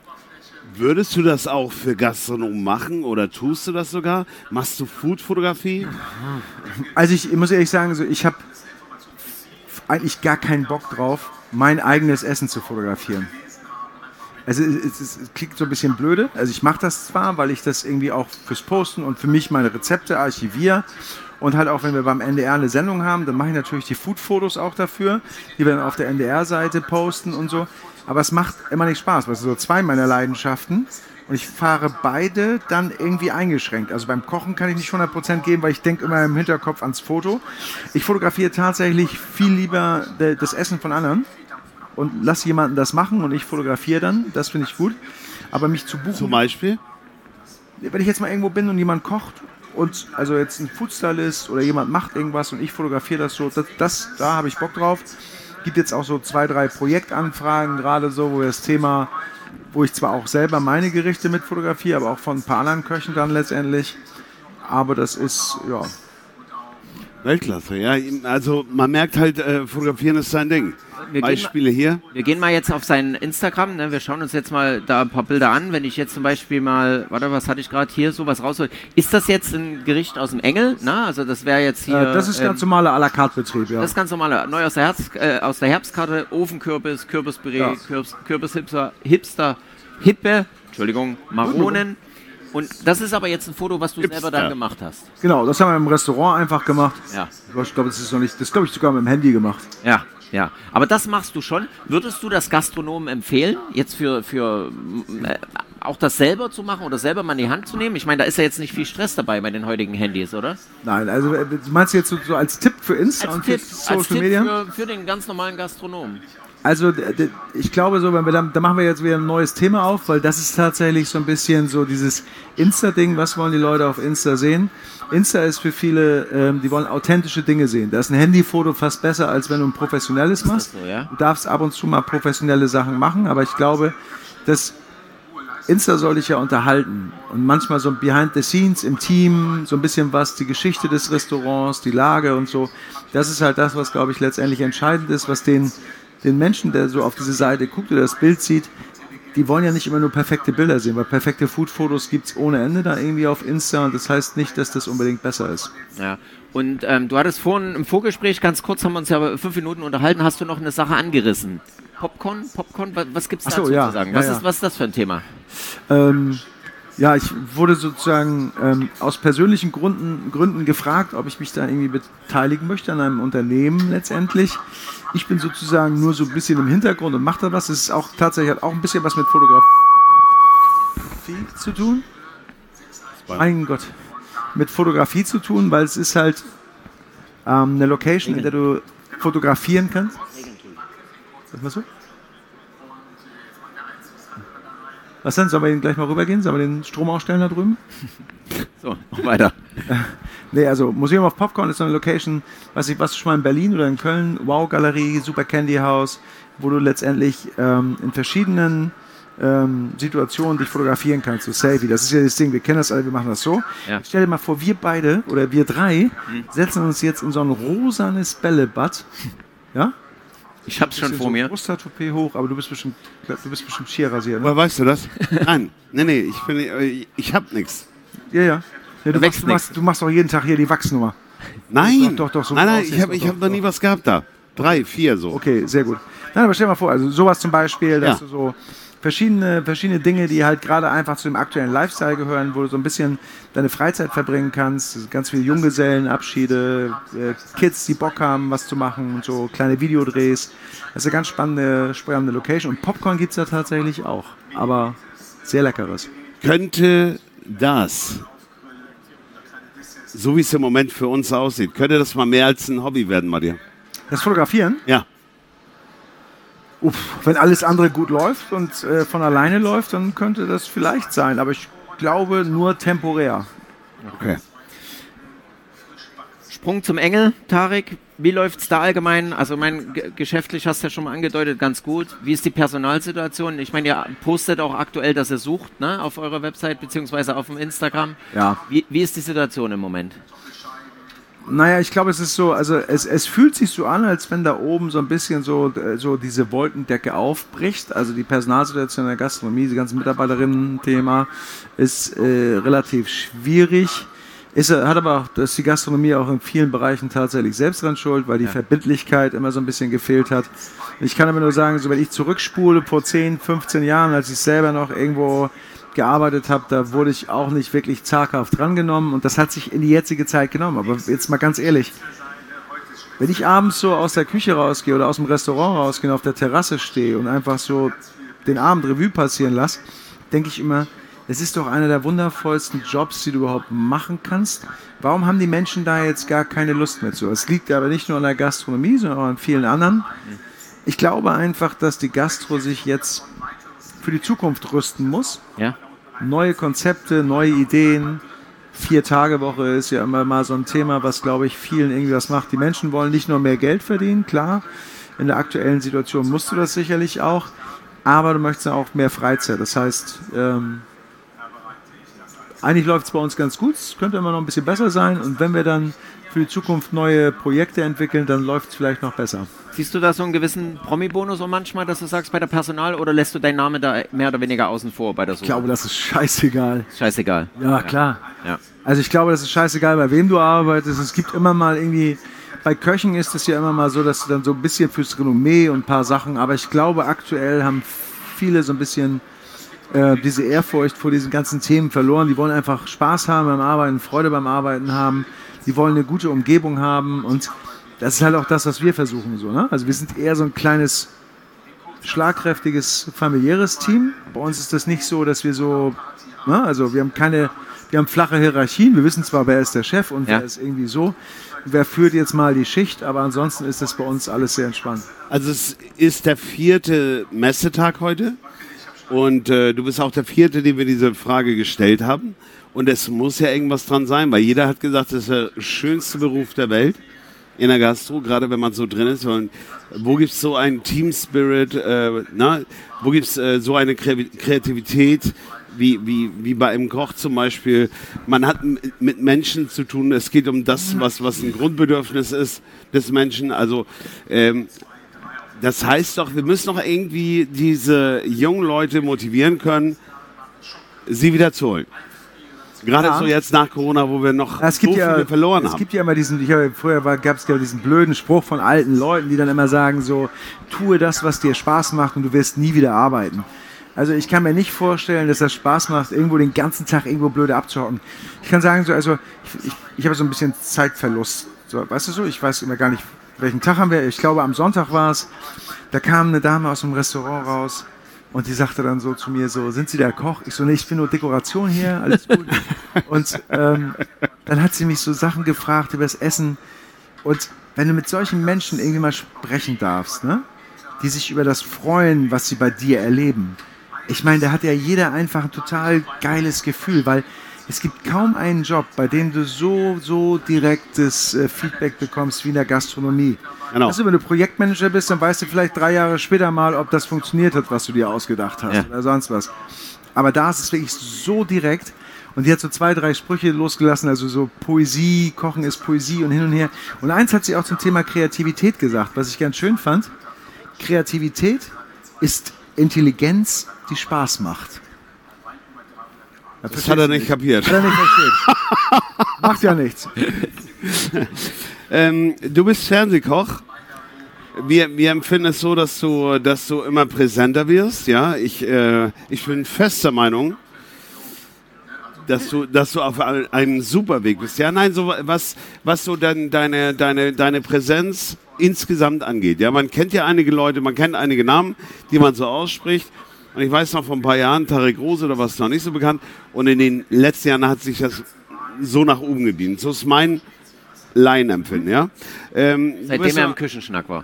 würdest du das auch für Gastronomen machen oder tust du das sogar? Machst du Food-Fotografie? Also ich, ich muss ehrlich sagen, so ich habe eigentlich gar keinen Bock drauf, mein eigenes Essen zu fotografieren. Also es, es, es, klingt so ein bisschen blöde. Also ich mache das zwar, weil ich das irgendwie auch fürs Posten und für mich meine Rezepte archiviere. Und halt auch, wenn wir beim NDR eine Sendung haben, dann mache ich natürlich die Food-Fotos auch dafür, die wir dann auf der NDR-Seite posten und so. Aber es macht immer nicht Spaß, weil es so zwei meiner Leidenschaften. Und ich fahre beide dann irgendwie eingeschränkt. Also beim Kochen kann ich nicht 100% geben, weil ich denke immer im Hinterkopf ans Foto. Ich fotografiere tatsächlich viel lieber das Essen von anderen und lasse jemanden das machen und ich fotografiere dann. Das finde ich gut. Aber mich zu buchen, Zum Beispiel? wenn ich jetzt mal irgendwo bin und jemand kocht und also jetzt ein Foodstylist oder jemand macht irgendwas und ich fotografiere das so, das, das da habe ich Bock drauf. Gibt jetzt auch so zwei, drei Projektanfragen gerade so, wo das Thema, wo ich zwar auch selber meine Gerichte mit fotografiere, aber auch von ein paar anderen Köchen dann letztendlich. Aber das ist, ja, Weltklasse, ja. Also man merkt halt, äh, fotografieren ist sein Ding. Wir Beispiele hier. Wir gehen mal jetzt auf sein Instagram. Ne? Wir schauen uns jetzt mal da ein paar Bilder an. Wenn ich jetzt zum Beispiel mal, warte, was hatte ich gerade hier, sowas rausholen. Ist das jetzt ein Gericht aus dem Engel? Na, also das wäre jetzt hier. äh, das ist ganz ähm, normaler à la carte Betrieb, ja. das ist ganz normale, neu aus der, Herz, äh, aus der Herbstkarte, Ofenkürbis, Kürbispüree, Ja. Kürbis, Kürbishipster, Hipster, Hippe, Entschuldigung, Maronen. Und das ist aber jetzt ein Foto, was du selber Hipster. dann gemacht hast. Genau, das haben wir im Restaurant einfach gemacht. Ja. Ich glaube, das ist noch nicht, das glaube ich sogar mit dem Handy gemacht. Ja, ja. Aber das machst du schon. Würdest du das Gastronomen empfehlen, jetzt für, für äh, auch das selber zu machen oder selber mal in die Hand zu nehmen? Ich meine, da ist ja jetzt nicht viel Stress dabei bei den heutigen Handys, oder? Nein, also äh, du meinst jetzt so, so als Tipp für Insta Als und Tipp, für Social als Tipp Media? für, für den ganz normalen Gastronomen. Also ich glaube so, wenn wir dann, da machen wir jetzt wieder ein neues Thema auf, weil das ist tatsächlich so ein bisschen so dieses Insta-Ding, was wollen die Leute auf Insta sehen? Insta ist für viele, ähm, die wollen authentische Dinge sehen. Da ist ein Handyfoto fast besser, als wenn du ein professionelles machst. so, ja? Du darfst ab und zu mal professionelle Sachen machen, aber ich glaube, dass Insta soll dich ja unterhalten und manchmal so behind the scenes im Team, so ein bisschen was, die Geschichte des Restaurants, die Lage und so. Das ist halt das, was, glaube ich, letztendlich entscheidend ist, was den, den Menschen, der so auf diese Seite guckt oder das Bild sieht, die wollen ja nicht immer nur perfekte Bilder sehen, weil perfekte Food-Fotos gibt es ohne Ende da irgendwie auf Insta und das heißt nicht, dass das unbedingt besser ist. Ja. Und ähm, du hattest vorhin im Vorgespräch, ganz kurz haben wir uns ja fünf Minuten unterhalten, hast du noch eine Sache angerissen. Popcorn? Popcorn? Was, was gibt es Ach so, dazu ja, zu sagen? ja, was, ja. Ist, was ist das für ein Thema? Ähm, ja, ich wurde sozusagen ähm, aus persönlichen Gründen, Gründen gefragt, ob ich mich da irgendwie beteiligen möchte an einem Unternehmen letztendlich. Ich bin sozusagen nur so ein bisschen im Hintergrund und mache da was. Es ist auch tatsächlich hat auch ein bisschen was mit Fotografie zu tun. Mein Gott. Mit Fotografie zu tun, weil es ist halt ähm, eine Location, in der du fotografieren kannst. Was machst du? Was denn? Sollen wir ihn gleich mal rübergehen? Sollen wir den Strom ausstellen da drüben? So, noch weiter. Nee, also Museum of Popcorn ist so eine Location, weiß ich, was du schon mal in Berlin oder in Köln, Wow Galerie, Super Candy House, wo du letztendlich ähm, in verschiedenen ähm, Situationen dich fotografieren kannst, so Selfie. Das ist ja das Ding, wir kennen das alle, wir machen das so. Ja. Stell dir mal vor, wir beide oder wir drei setzen uns jetzt in so ein rosanes Bällebad. Ja? Ich hab's schon vor so mir. Brusthaartoupet hoch, aber du bist bestimmt, du bist bestimmt Schierrasier, ne? Woher weißt du das? Nein, nee, nee, ich, bin, äh, ich hab nichts. Ja, ja. ja du, machst, du, machst, du machst doch jeden Tag hier die Wachsnummer. Nein, Doch, doch, doch, so nein, nein, ich habe ich doch, hab noch nie was gehabt da. Drei, vier so. Okay, sehr gut. Nein, aber stell dir mal vor, also sowas zum Beispiel, dass Ja. du so verschiedene, verschiedene Dinge, die halt gerade einfach zu dem aktuellen Lifestyle gehören, wo du so ein bisschen deine Freizeit verbringen kannst. Ganz viele Junggesellenabschiede, äh, Kids, die Bock haben, was zu machen und so kleine Videodrehs. Das ist eine ganz spannende, spannende Location. Und Popcorn gibt es da tatsächlich auch. Aber sehr leckeres. Könnte das, so wie es im Moment für uns aussieht, könnte das mal mehr als ein Hobby werden, Maria? Das Fotografieren, Ja. Uff, wenn alles andere gut läuft und äh, von alleine läuft, dann könnte das vielleicht sein. Aber ich glaube nur temporär. Okay. Sprung zum Engel, Tarek. Wie läuft es da allgemein? Also mein ge- geschäftlich hast du ja schon mal angedeutet, ganz gut. Wie ist die Personalsituation? Ich meine, ihr postet auch aktuell, dass ihr sucht, ne, auf eurer Website beziehungsweise auf dem Instagram. Ja. Wie, wie ist die Situation im Moment? Naja, ich glaube, es ist so, also es, es fühlt sich so an, als wenn da oben so ein bisschen so, so diese Wolkendecke aufbricht. Also die Personalsituation in der Gastronomie, die ganzen Mitarbeiterinnen-Thema ist äh, relativ schwierig. Ist, hat aber auch, dass die Gastronomie auch in vielen Bereichen tatsächlich selbst dran schuld, weil die Verbindlichkeit immer so ein bisschen gefehlt hat. Ich kann aber nur sagen, so wenn ich zurückspule vor 10, 15 Jahren, als ich selber noch irgendwo gearbeitet habe, da wurde ich auch nicht wirklich zaghaft drangenommen und das hat sich in die jetzige Zeit genommen. Aber jetzt mal ganz ehrlich, wenn ich abends so aus der Küche rausgehe oder aus dem Restaurant rausgehe und auf der Terrasse stehe und einfach so den Abend Revue passieren lasse, denke ich immer, es ist doch einer der wundervollsten Jobs, die du überhaupt machen kannst. Warum haben die Menschen da jetzt gar keine Lust mehr zu? Es liegt aber nicht nur an der Gastronomie, sondern auch an vielen anderen. Ich glaube einfach, dass die Gastro sich jetzt für die Zukunft rüsten muss Ja? Neue Konzepte, neue Ideen. Vier-Tage-Woche ist ja immer mal so ein Thema, was, glaube ich, vielen irgendwie was macht. Die Menschen wollen nicht nur mehr Geld verdienen, klar. In der aktuellen Situation musst du das sicherlich auch. Aber du möchtest auch mehr Freizeit. Das heißt, ähm, eigentlich läuft es bei uns ganz gut. Es könnte immer noch ein bisschen besser sein. Und wenn wir dann für die Zukunft neue Projekte entwickeln, dann läuft es vielleicht noch besser. Siehst du da so einen gewissen Promi-Bonus auch manchmal, dass du sagst bei der Personal oder lässt du deinen Namen da mehr oder weniger außen vor bei der Suche? Ich glaube, das ist scheißegal. Scheißegal. Ja, klar. Ja. Also ich glaube, das ist scheißegal, bei wem du arbeitest. Es gibt immer mal irgendwie, bei Köchen ist es ja immer mal so, dass du dann so ein bisschen fürs Renommee und ein paar Sachen, aber ich glaube, aktuell haben viele so ein bisschen äh, diese Ehrfurcht vor diesen ganzen Themen verloren. Die wollen einfach Spaß haben beim Arbeiten, Freude beim Arbeiten haben. Die wollen eine gute Umgebung haben und das ist halt auch das, was wir versuchen. So, ne? Also wir sind eher so ein kleines, schlagkräftiges, familiäres Team. Bei uns ist das nicht so, dass wir so, ne? also wir haben keine, wir haben flache Hierarchien. Wir wissen zwar, wer ist der Chef und Ja. wer ist irgendwie so, wer führt jetzt mal die Schicht, aber ansonsten ist das bei uns alles sehr entspannt. Also es ist der vierte Messetag heute und äh, du bist auch der vierte, dem wir diese Frage gestellt haben. Und es muss ja irgendwas dran sein, weil jeder hat gesagt, das ist der schönste Beruf der Welt in der Gastro, gerade wenn man so drin ist. Und wo gibt's so einen Team Spirit, äh, na, wo gibt's äh, so eine Kre- Kreativität? Wie, wie, wie bei einem Koch zum Beispiel. Man hat mit Menschen zu tun. Es geht um das, was, was ein Grundbedürfnis ist des Menschen. Also ähm, das heißt doch, wir müssen doch irgendwie diese jungen Leute motivieren können, sie wieder zu holen. Gerade Ja. so jetzt nach Corona, wo wir noch Ja, es gibt so ja, viele verloren es haben. gibt ja immer diesen, ich habe, früher gab es ja diesen blöden Spruch von alten Leuten, die dann immer sagen so, tue das, was dir Spaß macht und du wirst nie wieder arbeiten. Also ich kann mir nicht vorstellen, dass das Spaß macht, irgendwo den ganzen Tag irgendwo blöde abzuhocken. Ich kann sagen so, also ich, ich, ich habe so ein bisschen Zeitverlust. So, weißt du so, ich weiß immer gar nicht, welchen Tag haben wir. Ich glaube am Sonntag war es. Da kam eine Dame aus dem Restaurant raus und die sagte dann so zu mir so, sind Sie der Koch? Ich so, nee, ich bin nur Dekoration hier, alles gut. und ähm, dann hat sie mich so Sachen gefragt über das Essen. Und wenn du mit solchen Menschen irgendwie mal sprechen darfst, ne? die sich über das freuen, was sie bei dir erleben. Ich meine, da hat ja jeder einfach ein total geiles Gefühl, weil es gibt kaum einen Job, bei dem du so, so direktes äh, Feedback bekommst wie in der Gastronomie. Genau. Also, wenn du Projektmanager bist, dann weißt du vielleicht drei Jahre später mal, ob das funktioniert hat, was du dir ausgedacht hast Ja. oder sonst was. Aber da ist es wirklich so direkt. Und die hat so zwei, drei Sprüche losgelassen, also so Poesie, Kochen ist Poesie und hin und her. Und eins hat sie auch zum Thema Kreativität gesagt, was ich ganz schön fand. Kreativität ist Intelligenz, die Spaß macht. das hat er nicht kapiert. Hat er nicht versteht. Macht ja nichts. Ähm, du bist Fernsehkoch. Wir, wir empfinden es so, dass du, dass du immer präsenter wirst. Ja, ich, äh, ich bin fester Meinung, dass du, dass du auf ein- einem super Weg bist. Ja, nein, so was, was so dann deine, deine, deine Präsenz insgesamt angeht. Ja, man kennt ja einige Leute, man kennt einige Namen, die man so ausspricht. Und ich weiß noch vor ein paar Jahren, Tarek Rose, oder was noch nicht so bekannt. Und in den letzten Jahren hat sich das so nach oben gedient. So ist mein Laienempfinden, ja. Ähm, Seitdem er ja- im Küchenschnack war.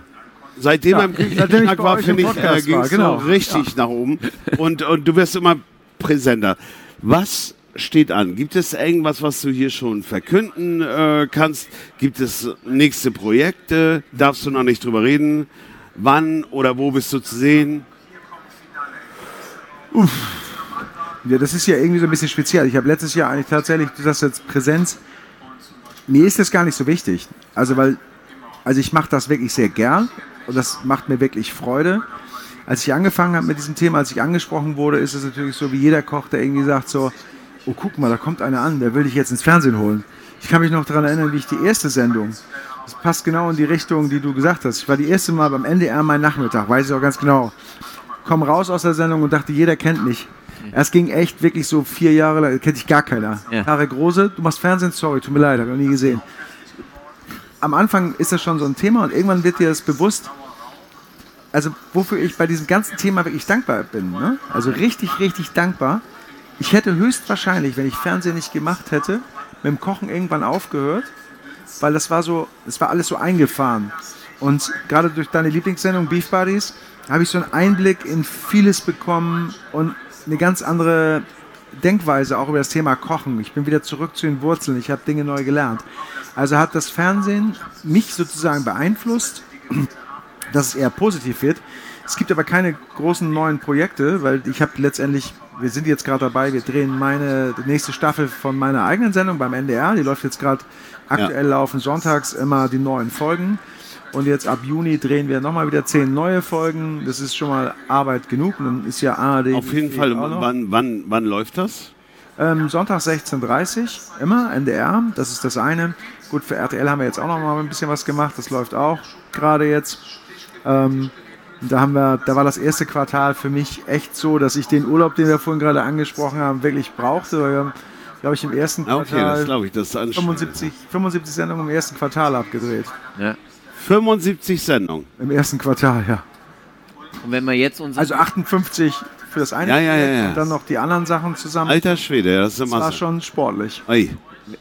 Seitdem Ja, er im Küchenschnack war, finde ich, äh, ging es genau. richtig nach oben. Und, und du wirst immer präsenter. Was steht an? Gibt es irgendwas, was du hier schon verkünden äh, kannst? Gibt es nächste Projekte? Darfst du noch nicht drüber reden? Wann oder wo bist du zu sehen? Ja, das ist ja irgendwie so ein bisschen speziell. Ich habe letztes Jahr eigentlich tatsächlich, du sagst jetzt Präsenz, mir ist das gar nicht so wichtig. Also, weil, also ich mache das wirklich sehr gern und das macht mir wirklich Freude. Als ich angefangen habe mit diesem Thema, als ich angesprochen wurde, ist es natürlich so wie jeder Koch, der irgendwie sagt so, oh guck mal, da kommt einer an, der will dich jetzt ins Fernsehen holen. Ich kann mich noch daran erinnern, wie ich die erste Sendung, das passt genau in die Richtung, die du gesagt hast. Ich war die erste Mal beim NDR mein Nachmittag, weiß ich auch ganz genau. Komm raus aus der Sendung und dachte, jeder kennt mich. Es ging echt wirklich so vier Jahre lang, kennt ich gar keiner. Ja. Tarek Rose, du machst Fernsehen, sorry, tut mir leid, habe ich noch nie gesehen. Am Anfang ist das schon so ein Thema und irgendwann wird dir das bewusst, also wofür ich bei diesem ganzen Thema wirklich dankbar bin. Ne? Also richtig, richtig dankbar. Ich hätte höchstwahrscheinlich, wenn ich Fernsehen nicht gemacht hätte, mit dem Kochen irgendwann aufgehört, weil das war so, es war alles so eingefahren. Und gerade durch deine Lieblingssendung Beef Buddies habe ich so einen Einblick in vieles bekommen und eine ganz andere Denkweise auch über das Thema Kochen. Ich bin wieder zurück zu den Wurzeln. Ich habe Dinge neu gelernt. Also hat das Fernsehen mich sozusagen beeinflusst, dass es eher positiv wird. Es gibt aber keine großen neuen Projekte, weil ich habe letztendlich, wir sind jetzt gerade dabei, wir drehen meine die nächste Staffel von meiner eigenen Sendung beim NDR. Die läuft jetzt gerade aktuell laufen sonntags immer die neuen Folgen. Und jetzt ab Juni drehen wir nochmal wieder zehn neue Folgen. Das ist schon mal Arbeit genug. Und dann ist ja ARD. Auf jeden Fall, wann, wann, wann läuft das? Ähm, Sonntag 16.30 Uhr, immer, NDR, das ist das eine. Gut, für RTL haben wir jetzt auch noch mal ein bisschen was gemacht, das läuft auch gerade jetzt. Ähm, da, haben wir, da war das erste Quartal für mich echt so, dass ich den Urlaub, den wir vorhin gerade angesprochen haben, wirklich brauchte. Weil wir haben, glaube ich, im ersten Ah, Okay, das Quartal glaube ich, das ist anstrengend. 75, 75 Sendungen im ersten Quartal abgedreht. Ja. 75 Sendungen. Im ersten Quartal, ja. Und wenn wir jetzt unsere Also 58 für das eine Ja, ja, ja, ja. und dann noch die anderen Sachen zusammen. Alter Schwede, das ist das immer war so. schon sportlich. Ui.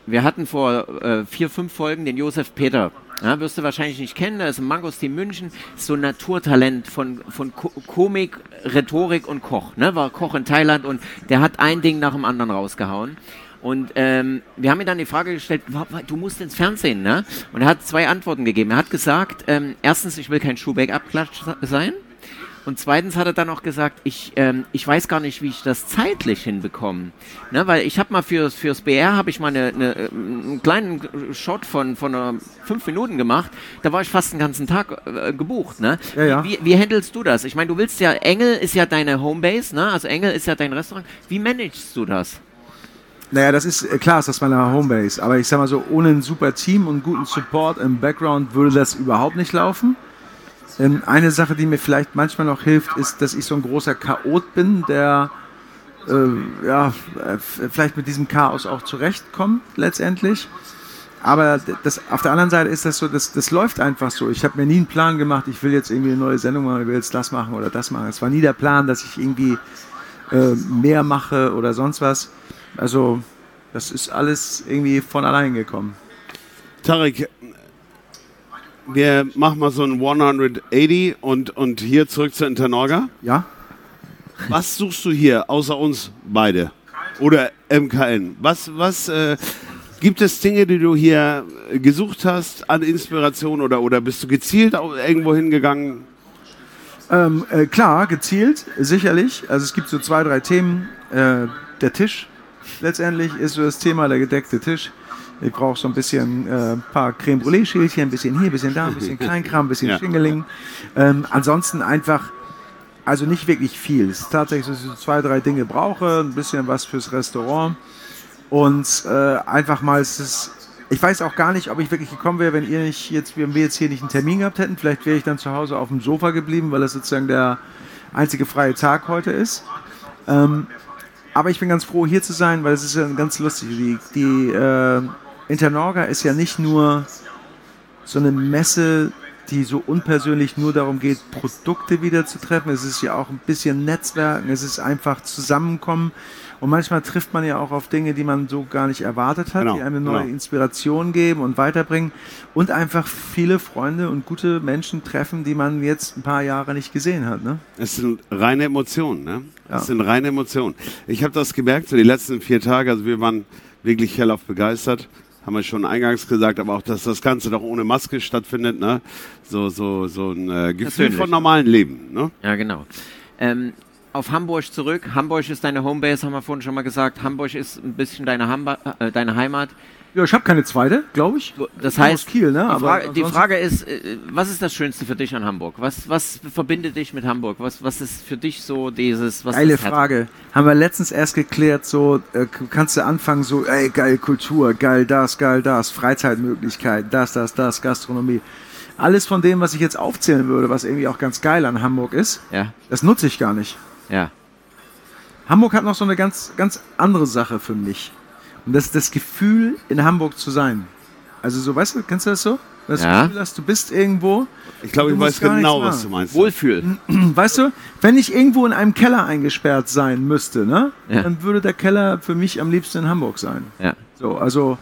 Wir hatten vor äh, vier, fünf Folgen den Josef Peter. Ja, wirst du wahrscheinlich nicht kennen, er ist ein Mangostin München, ist so ein Naturtalent von, von Ko Komik, Rhetorik und Koch. Ne? War Koch in Thailand und der hat ein Ding nach dem anderen rausgehauen. Und ähm, wir haben ihm dann die Frage gestellt, du musst ins Fernsehen, ne? Und er hat zwei Antworten gegeben. Er hat gesagt, ähm, erstens, ich will kein Schuhback-Abklatsch sein. Und zweitens hat er dann auch gesagt, ich, ähm, ich weiß gar nicht, wie ich das zeitlich hinbekomme. Ne, weil ich habe mal fürs, fürs BR habe ich mal eine, eine, äh, einen kleinen Shot von, von fünf Minuten gemacht. Da war ich fast den ganzen Tag äh, gebucht. Ne? Ja, ja. Wie, wie handelst du das? Ich meine, du willst ja, Engel ist ja deine Homebase, ne? also Engel ist ja dein Restaurant. Wie managst du das? Naja, das ist äh, klar, ist das meine Homebase. Aber ich sag mal so, ohne ein super Team und guten Support im Background würde das überhaupt nicht laufen. Ähm, eine Sache, die mir vielleicht manchmal noch hilft, ist, dass ich so ein großer Chaot bin, der äh, ja, vielleicht mit diesem Chaos auch zurechtkommt letztendlich. Aber das, auf der anderen Seite ist das so, das, das läuft einfach so. Ich habe mir nie einen Plan gemacht, ich will jetzt irgendwie eine neue Sendung machen, ich will jetzt das machen oder das machen. Es war nie der Plan, dass ich irgendwie äh, mehr mache oder sonst was. Also das ist alles irgendwie von allein gekommen. Tarek, wir machen mal so ein 180 und, und hier zurück zu Internorga. Ja? Was suchst du hier außer uns beide? Oder MKN? Was, was äh, gibt es Dinge, die du hier gesucht hast an Inspiration oder, oder bist du gezielt irgendwo hingegangen? Ähm, äh, klar, gezielt, sicherlich. Also es gibt so zwei, drei Themen. Äh, der Tisch letztendlich ist so das Thema, der gedeckte Tisch. Ich brauche so ein bisschen äh, ein paar Creme Brûlée Schälchen, ein bisschen hier, ein bisschen da, ein bisschen Kleinkram, ein bisschen Ja. Schingeling. Ähm, ansonsten einfach, also nicht wirklich viel. Es ist tatsächlich so, dass ich so zwei, drei Dinge brauche, ein bisschen was fürs Restaurant und äh, einfach mal es ist ich weiß auch gar nicht, ob ich wirklich gekommen wäre, wenn ihr nicht jetzt, wenn wir jetzt hier nicht einen Termin gehabt hätten. Vielleicht wäre ich dann zu Hause auf dem Sofa geblieben, weil das sozusagen der einzige freie Tag heute ist. Ähm, aber ich bin ganz froh, hier zu sein, weil es ist ja ganz lustig. Die, die äh, Internorga ist ja nicht nur so eine Messe die so unpersönlich nur darum geht, Produkte wieder zu treffen. Es ist ja auch ein bisschen Netzwerken, es ist einfach Zusammenkommen. Und manchmal trifft man ja auch auf Dinge, die man so gar nicht erwartet hat, Genau, die einem eine neue genau. Inspiration geben und weiterbringen und einfach viele Freunde und gute Menschen treffen, die man jetzt ein paar Jahre nicht gesehen hat. Ne? Es sind reine Emotionen, ne? Ja. Es sind reine Emotionen. Ich habe das gemerkt, so die letzten vier Tage, also wir waren wirklich hellauf begeistert. Haben wir schon eingangs gesagt, aber auch, dass das Ganze doch ohne Maske stattfindet, ne? So, so, so ein äh, Gefühl Persönlich. von normalem Leben, ne? Ja, genau. Ähm, auf Hamburg zurück. Hamburg ist deine Homebase, haben wir vorhin schon mal gesagt. Hamburg ist ein bisschen deine, Hamba äh, deine Heimat. Ja, ich habe keine zweite, glaube ich. Das heißt, Kiel, ne? die, Frage, die Frage ist, äh, was ist das Schönste für dich an Hamburg? Was, was verbindet dich mit Hamburg? Was, was ist für dich so dieses... Was Geile Frage. Haben wir letztens erst geklärt, so äh, kannst du anfangen, so, ey, geil Kultur, geil das, geil das, Freizeitmöglichkeiten, das, das, das, Gastronomie. Alles von dem, was ich jetzt aufzählen würde, was irgendwie auch ganz geil an Hamburg ist, Ja, das nutze ich gar nicht. ja. Hamburg hat noch so eine ganz, ganz andere Sache für mich. Und das ist das Gefühl, in Hamburg zu sein. Also so, weißt du, kennst du das so? Das Ja. Gefühl hast, du bist irgendwo. Ich glaube, Du ich weiß genau, was du meinst. Wohlfühl. Weißt du, wenn ich irgendwo in einem Keller eingesperrt sein müsste, ne, Ja. dann würde der Keller für mich am liebsten in Hamburg sein. Ja, So, also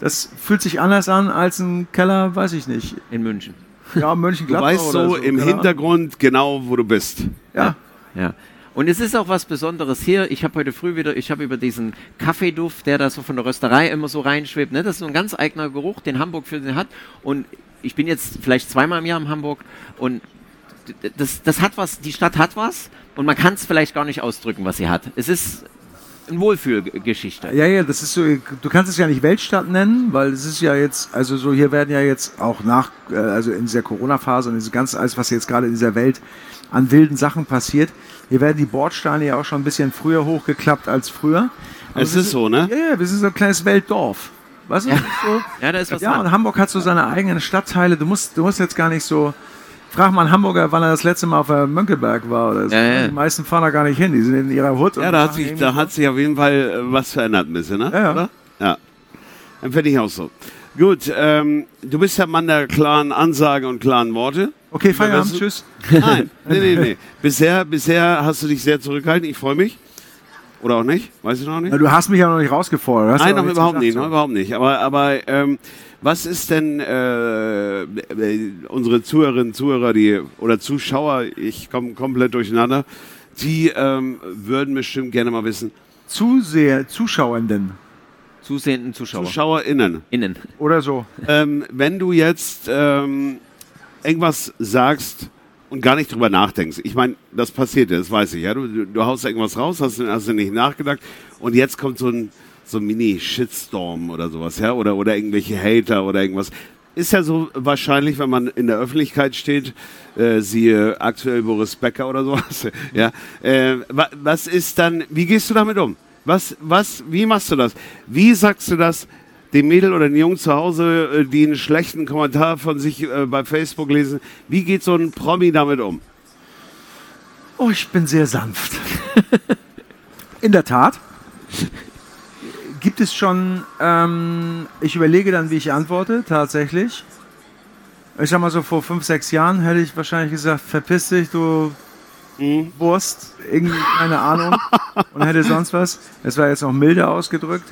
das fühlt sich anders an als ein Keller, weiß ich nicht. in München. Ja, Du Mönchengladbach weißt oder so so. im. Hintergrund genau, wo du bist. Ja. Ja. Und es ist auch was Besonderes hier. Ich habe heute früh wieder, ich habe über diesen Kaffeeduft, der da so von der Rösterei immer so reinschwebt. Ne? Das ist so ein ganz eigener Geruch, den Hamburg für den hat. Und ich bin jetzt vielleicht zweimal im Jahr in Hamburg und das, das hat was, die Stadt hat was und man kann es vielleicht gar nicht ausdrücken, was sie hat. Es ist eine Wohlfühlgeschichte. Ja, ja, das ist so, du kannst es ja nicht Weltstadt nennen, weil es ist ja jetzt, also so, hier werden ja jetzt auch nach, äh, also in dieser Corona-Phase und diese ganze, alles, was jetzt gerade in dieser Welt an wilden Sachen passiert, hier werden die Bordsteine ja auch schon ein bisschen früher hochgeklappt als früher. Aber Es wir ist sind- so, ne? Ja, ja, wir sind so ein kleines Weltdorf. Weißt du, das ist so, Ja, da ist was ja, dran. und Hamburg hat so seine eigenen Stadtteile. Du musst, du musst jetzt gar nicht so. Frag mal einen Hamburger, wann er das letzte Mal auf der Mönckeberg war oder so. Ja, ja. Die meisten fahren da gar nicht hin. Die sind in ihrer Hut. und Ja, da hat sich, da hat sich auf jeden Fall äh, was verändert ein bisschen, ne? Ja, ja. Oder? Ja. Dann finde ich auch so. Gut, ähm, du bist der Mann der klaren Ansage und klaren Worte. Okay, Feierabend, tschüss. Nein, nee, nee, nee. Bisher, bisher hast du dich sehr zurückgehalten. Ich freue mich. Oder auch nicht? Weiß ich noch nicht. Na, du hast mich ja noch nicht rausgefordert. Hast Nein, noch überhaupt gesagt, nicht, so. noch überhaupt nicht. Aber, aber ähm, was ist denn äh, äh, unsere Zuhörerinnen und Zuhörer, die oder Zuschauer, ich komme komplett durcheinander, die ähm, würden bestimmt gerne mal wissen, Zuseher, Zuschauenden Zusehenden Zuschauer. ZuschauerInnen, Innen. oder so. ähm, wenn du jetzt ähm, irgendwas sagst und gar nicht drüber nachdenkst, ich meine, das passiert ja, das weiß ich, ja, du, du, du haust irgendwas raus, hast, hast du nicht nachgedacht und jetzt kommt so ein, so Mini-Shitstorm oder sowas, ja, oder, oder irgendwelche Hater oder irgendwas. Ist ja so wahrscheinlich, wenn man in der Öffentlichkeit steht, äh, siehe aktuell Boris Becker oder sowas, ja, äh, wa, was ist dann, wie gehst du damit um? Was, was, wie machst du das? Wie sagst du das dem Mädel oder den Jungen zu Hause, äh, die einen schlechten Kommentar von sich äh, bei Facebook lesen? Wie geht so ein Promi damit um? Oh, ich bin sehr sanft. In der Tat. Gibt es schon, ähm, ich überlege dann, wie ich antworte, tatsächlich. Ich sag mal so, vor fünf, sechs Jahren hätte ich wahrscheinlich gesagt, verpiss dich, du Wurst, irgendwie, keine Ahnung, und hätte sonst was. Es war jetzt noch milder ausgedrückt.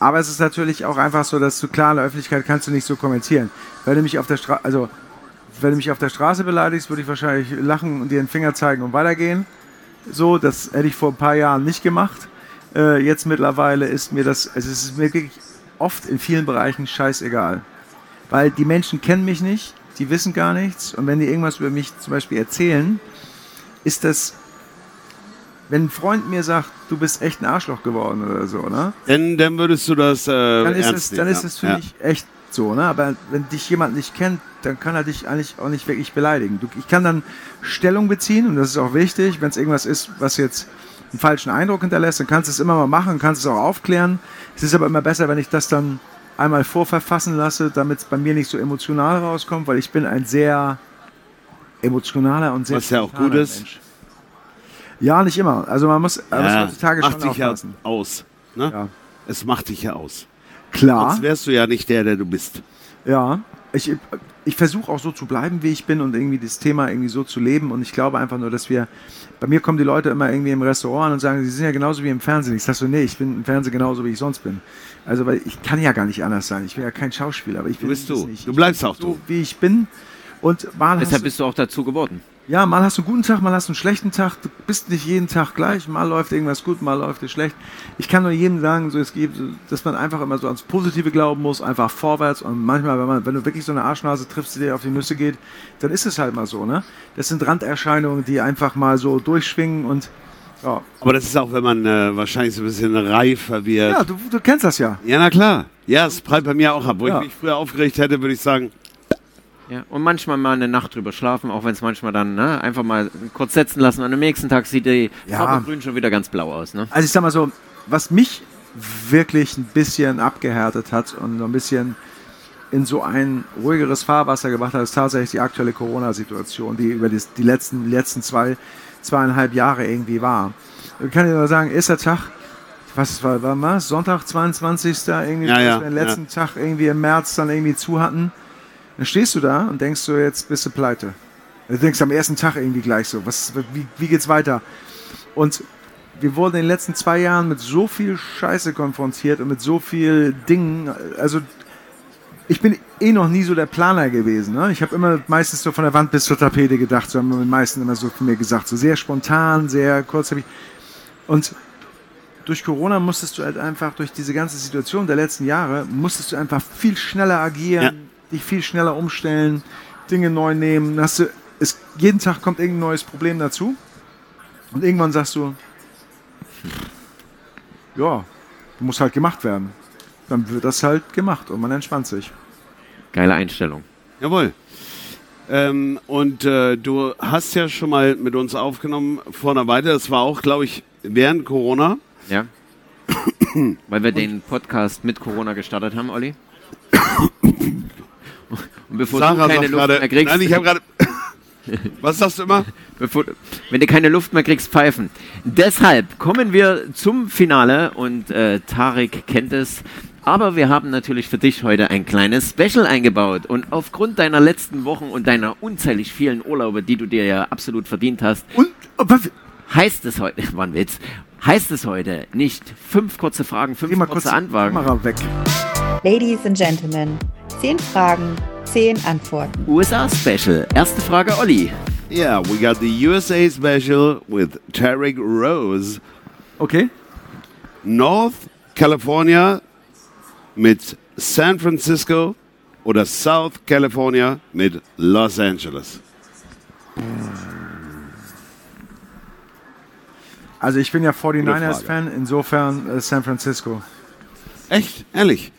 Aber es ist natürlich auch einfach so, dass du klar in der Öffentlichkeit kannst du nicht so kommentieren. Wenn du mich auf der Straße, also wenn du mich auf der Straße beleidigst, würde ich wahrscheinlich lachen und dir den Finger zeigen und weitergehen. So, das hätte ich vor ein paar Jahren nicht gemacht. Äh, jetzt mittlerweile ist mir das, also es ist mir wirklich oft in vielen Bereichen scheißegal. Weil die Menschen kennen mich nicht, die wissen gar nichts und wenn die irgendwas über mich zum Beispiel erzählen, ist das, wenn ein Freund mir sagt, du bist echt ein Arschloch geworden oder so, ne? Denn dann würdest du das äh, dann ist ernst es, dann ist es für ja. mich echt so, ne? Aber wenn dich jemand nicht kennt, dann kann er dich eigentlich auch nicht wirklich beleidigen. Du, ich kann dann Stellung beziehen und das ist auch wichtig, wenn es irgendwas ist, was jetzt einen falschen Eindruck hinterlässt, dann kannst du es immer mal machen, kannst es auch aufklären. Es ist aber immer besser, wenn ich das dann einmal vorverfassen lasse, damit es bei mir nicht so emotional rauskommt, weil ich bin ein sehr emotionaler und sehr Was ja auch gut ist. Mensch. Ja, nicht immer. Also man muss, man muss Ja, heutzutage macht schon dich ja aus. Ne? Ja. Es macht dich ja aus. Klar. Sonst wärst du ja nicht der, der du bist. Ja, ich, ich versuche auch so zu bleiben, wie ich bin und irgendwie das Thema irgendwie so zu leben. Und ich glaube einfach nur, dass wir, bei mir kommen die Leute immer irgendwie im Restaurant an und sagen, sie sind ja genauso wie im Fernsehen. Ich sage so, nee, ich bin im Fernsehen genauso, wie ich sonst bin. Also, weil ich kann ja gar nicht anders sein. Ich bin ja kein Schauspieler, aber ich bin Du bist du. nicht. Du bleibst auch so, du. wie ich bin. Und mal Deshalb bist du auch dazu geworden. Ja, mal hast du einen guten Tag, mal hast du einen schlechten Tag. Du bist nicht jeden Tag gleich. Mal läuft irgendwas gut, mal läuft es schlecht. Ich kann nur jedem sagen, so es gibt, dass man einfach immer so ans Positive glauben muss, einfach vorwärts. Und manchmal, wenn man, wenn du wirklich so eine Arschnase triffst, die dir auf die Nüsse geht, dann ist es halt mal so, ne? Das sind Randerscheinungen, die einfach mal so durchschwingen und ja, Aber das ist auch, wenn man äh, wahrscheinlich so ein bisschen reifer wird. ja du, du kennst das ja. Ja, na klar. Ja, es prallt bei mir auch ab. Wo Ja. ich mich früher aufgeregt hätte, würde ich sagen, Ja, und manchmal mal eine Nacht drüber schlafen, auch wenn es manchmal dann ne, einfach mal kurz setzen lassen. Und am nächsten Tag sieht die Ja. Farbe grün schon wieder ganz blau aus. Ne? Also ich sag mal so, was mich wirklich ein bisschen abgehärtet hat und so ein bisschen in so ein ruhigeres Fahrwasser gebracht hat, ist tatsächlich die aktuelle Corona-Situation, die über das, die letzten, letzten zwei, zweieinhalb Jahre irgendwie war. Ich kann dir nur sagen, erster Tag, was war, war was? Sonntag, 22. irgendwie, Ja, ja, wir den letzten Tag irgendwie im März dann irgendwie zu hatten. Dann stehst du da und denkst so, jetzt bist du pleite. Du denkst am ersten Tag irgendwie gleich so, was, wie, wie geht's weiter? Und wir wurden in den letzten zwei Jahren mit so viel Scheiße konfrontiert und mit so viel Dingen. Also ich bin eh noch nie so der Planer gewesen. Ne? Ich habe immer meistens so von der Wand bis zur Tapete gedacht. So haben die meisten immer so von mir gesagt. So sehr spontan, sehr kurzlebig. Und durch Corona musstest du halt einfach, durch diese ganze Situation der letzten Jahre, musstest du einfach viel schneller agieren, Ja. Dich viel schneller umstellen, Dinge neu nehmen. Hast du, es, jeden Tag kommt irgendein neues Problem dazu. Und irgendwann sagst du, ja, muss halt gemacht werden. Dann wird das halt gemacht und man entspannt sich. Geile Einstellung. jawohl. Ähm, und äh, du hast ja schon mal mit uns aufgenommen vor einer Weile. Das war auch, glaube ich, während Corona. Ja. Weil wir den Podcast mit Corona gestartet haben, Olli. Und bevor du Sarah keine sagt Luft gerade. mehr kriegst, Nein, ich habe gerade. Was sagst du immer? bevor, wenn du keine Luft mehr kriegst, pfeifen. Deshalb kommen wir zum Finale und äh, Tarek kennt es. Aber wir haben natürlich für dich heute ein kleines Special eingebaut. Und aufgrund deiner letzten Wochen und deiner unzählig vielen Urlaube, die du dir ja absolut verdient hast, Und oh, was- heißt es heute, war ein Witz, heißt es heute nicht fünf kurze Fragen, fünf kurz kurze die Antworten. Kamera weg. Ladies and Gentlemen, zehn Fragen, zehn Antworten. USA Special. Erste Frage, Olli. Yeah, we got the USA special with Tarek Rose. Okay. North California mit San Francisco oder South California mit Los Angeles. Also ich bin ja Frage. 49ers-Fan, insofern äh, San Francisco. Echt? Ehrlich?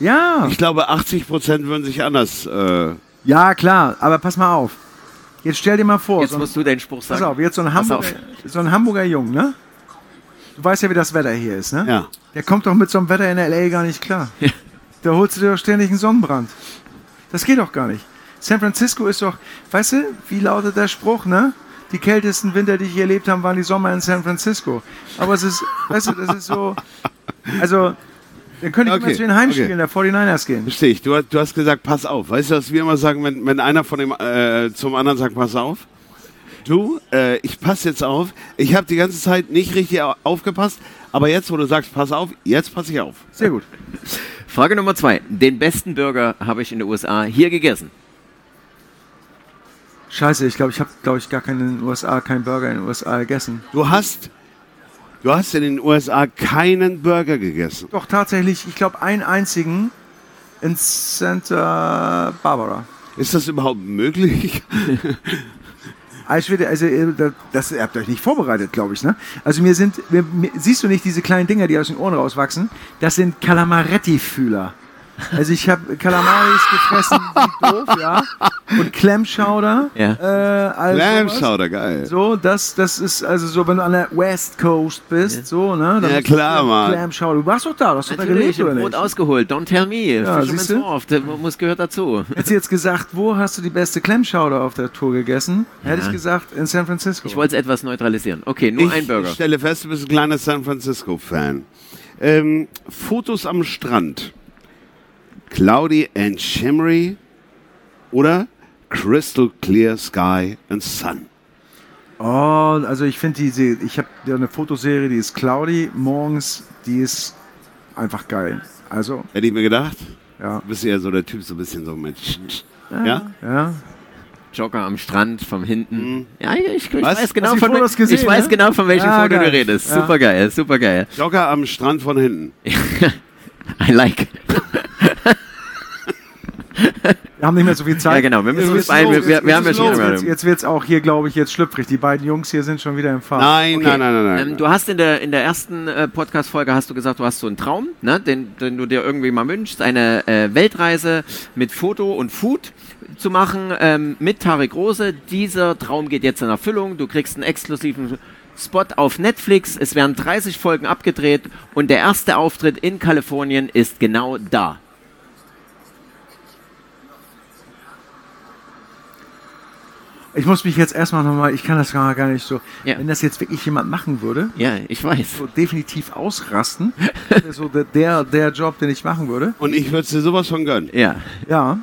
Ja, Ich glaube, 80 Prozent würden sich anders. Äh, ja klar, aber pass mal auf. Jetzt stell dir mal vor, Jetzt so ein, musst du deinen Spruch sagen. pass auf, jetzt so ein, Hamburger, auf. so ein Hamburger Jung, ne? Du weißt ja, wie das Wetter hier ist, ne? ja. Der kommt doch mit so einem Wetter in L.A. gar nicht klar. Ja. Da holst du dir doch ständig einen Sonnenbrand. Das geht doch gar nicht. San Francisco ist doch, weißt du, wie lautet der Spruch, ne? Die kältesten Winter, die ich hier erlebt habe, waren die Sommer in San Francisco. Aber es ist, weißt du, das ist so, also, dann könnte ich Okay, immer zu den Heimspielen der 49ers gehen. Verstehe ich. Du, hast- du hast gesagt, pass auf. Weißt du, was wir immer sagen, wenn, wenn einer von dem äh, zum anderen sagt, pass auf? Du, äh, ich passe jetzt auf. Ich habe die ganze Zeit nicht richtig au- aufgepasst, aber jetzt, wo du sagst, pass auf, jetzt passe ich auf. Sehr gut. Frage Nummer zwei. Den besten Burger habe ich in den USA hier gegessen. Scheiße, ich glaube, ich habe, glaube ich, gar keinen in den USA, keinen Burger in den USA gegessen. Du hast, du hast in den USA keinen Burger gegessen. Doch, tatsächlich, ich glaube, einen einzigen in Santa Barbara. Ist das überhaupt möglich? Also, ich will- also äh, da- das ihr habt euch nicht vorbereitet, glaube ich, ne? Also mir sind, mir, siehst du nicht diese kleinen Dinger, die aus den Ohren rauswachsen? Das sind Calamaretti-Fühler. Also ich habe Kalamaris gefressen, wie doof, ja. Und Clam-Chowder. Ja. Äh, all Clam sowas. Chowder, geil. So, das, das ist also so, wenn du an der West Coast bist, so, ne? dann Ja, klar, Mann. Clam Chowder. Du warst doch da, du hast doch da gelebt, oder Brot nicht? ausgeholt. Don't tell me. Wharf. Das muss gehört dazu. Hättest du jetzt gesagt, wo hast du die beste Clam Chowder auf der Tour gegessen? Hätte Ja. ich gesagt, in San Francisco. Ich wollte es etwas neutralisieren. Okay, nur ein ich Burger. stelle fest, du bist ein kleiner San Francisco-Fan. Ähm, Fotos am Strand. Cloudy and shimmery oder Crystal Clear Sky and Sun? Oh, also ich finde diese, ich habe ja eine Fotoserie, die ist cloudy morgens, die ist einfach geil. Also, Hätte ich mir gedacht. ja. Du bist ja so der Typ, so ein bisschen so mit. Ja? Ja, Jogger am Strand vom hinten. Ja, ich, ich weiß genau von gesehen, ich weiß ne? genau von welchem Ja, Foto geil. du redest. Ja. Super geil, super geil. Jogger am Strand von hinten. I like. Wir haben nicht mehr so viel Zeit. Ja, genau. Wir müssen müssen beeilen. Wir, wir, jetzt wir haben ja schon. Jetzt, jetzt wird es auch hier, glaube ich, jetzt schlüpfrig. Die beiden Jungs hier sind schon wieder im Fahren. Nein, Okay. nein, nein, nein, nein. Ähm, du hast in der, in der ersten äh, Podcast-Folge hast du gesagt, du hast so einen Traum, ne, den, den du dir irgendwie mal wünschst, eine äh, Weltreise mit Foto und Food zu machen ähm, mit Tarek Rose. Dieser Traum geht jetzt in Erfüllung. Du kriegst einen exklusiven Spot auf Netflix. Es werden 30 Folgen abgedreht und der erste Auftritt in Kalifornien ist genau da. Ich muss mich jetzt erstmal nochmal, ich kann das gar gar nicht so. Ja. Wenn das jetzt wirklich jemand machen würde, Ja, ich weiß. so definitiv ausrasten. So der, der, der Job, den ich machen würde. Und ich würde es dir sowas von gönnen. Ja. Ja.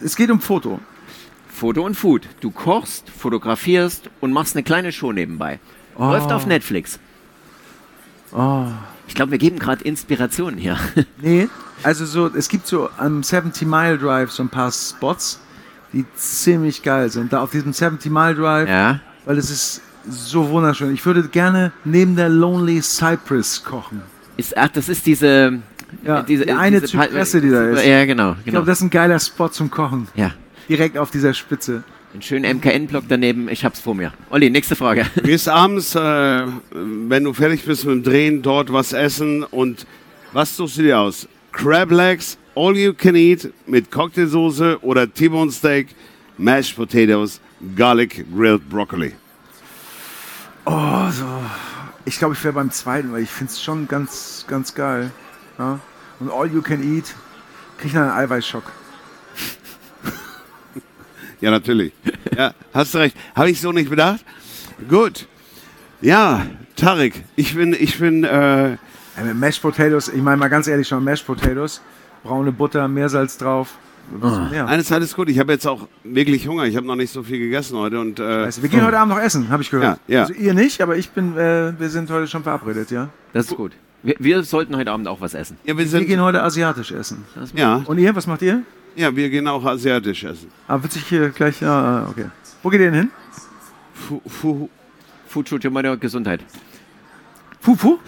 Es geht um Foto. Foto und Food. Du kochst, fotografierst und machst eine kleine Show nebenbei. Läuft auf Netflix. Oh. Ich glaube, wir geben gerade Inspirationen hier. Nee, also so, es gibt so am 70 Mile Drive so ein paar Spots, die ziemlich geil sind. Da auf diesem 70 Mile Drive, ja. weil es ist so wunderschön. Ich würde gerne neben der Lonely Cypress kochen. Ist, ach, das ist diese. Ja, äh, diese die eine diese Zypresse, die da ist. Ja, genau. Ich genau. glaube, das ist ein geiler Spot zum Kochen. ja. Direkt auf dieser Spitze. Einen schönen MKN-Block daneben. Ich hab's vor mir. Olli, nächste Frage. Gehst abends, äh, wenn du fertig bist mit dem Drehen, dort was essen und was suchst du dir aus? Crab Legs, All You Can Eat mit Cocktailsoße oder T-Bone Steak, Mashed Potatoes, Garlic Grilled Broccoli. Oh, so. Ich glaube, ich wäre beim zweiten, weil ich finde es schon ganz, ganz geil. Ja? Und All You Can Eat, krieg ich dann einen Eiweißschock. Ja, natürlich. Ja, hast du recht. Habe ich so nicht bedacht? Gut. Ja, Tarek, ich bin, ich bin, äh, Ja, mit Mashed Potatoes, ich meine mal ganz ehrlich schon, Mashed Potatoes, braune Butter, Meersalz drauf. Ja. eines alles gut. Ich habe jetzt auch wirklich Hunger. Ich habe noch nicht so viel gegessen heute und äh, Also, wir gehen heute Abend noch essen, habe ich gehört. Ja, ja. Also ihr nicht, aber ich bin, äh, wir sind heute schon verabredet, ja. Das ist gut. Wir, wir sollten heute Abend auch was essen. ja, wir Wir gehen heute asiatisch essen. ja, Und ihr, was macht ihr? ja, wir gehen auch asiatisch essen. Ah, wird sich hier gleich, ja, okay. Wo geht ihr denn hin? Fu, fu, Food Shoot für meine Gesundheit. Fufu?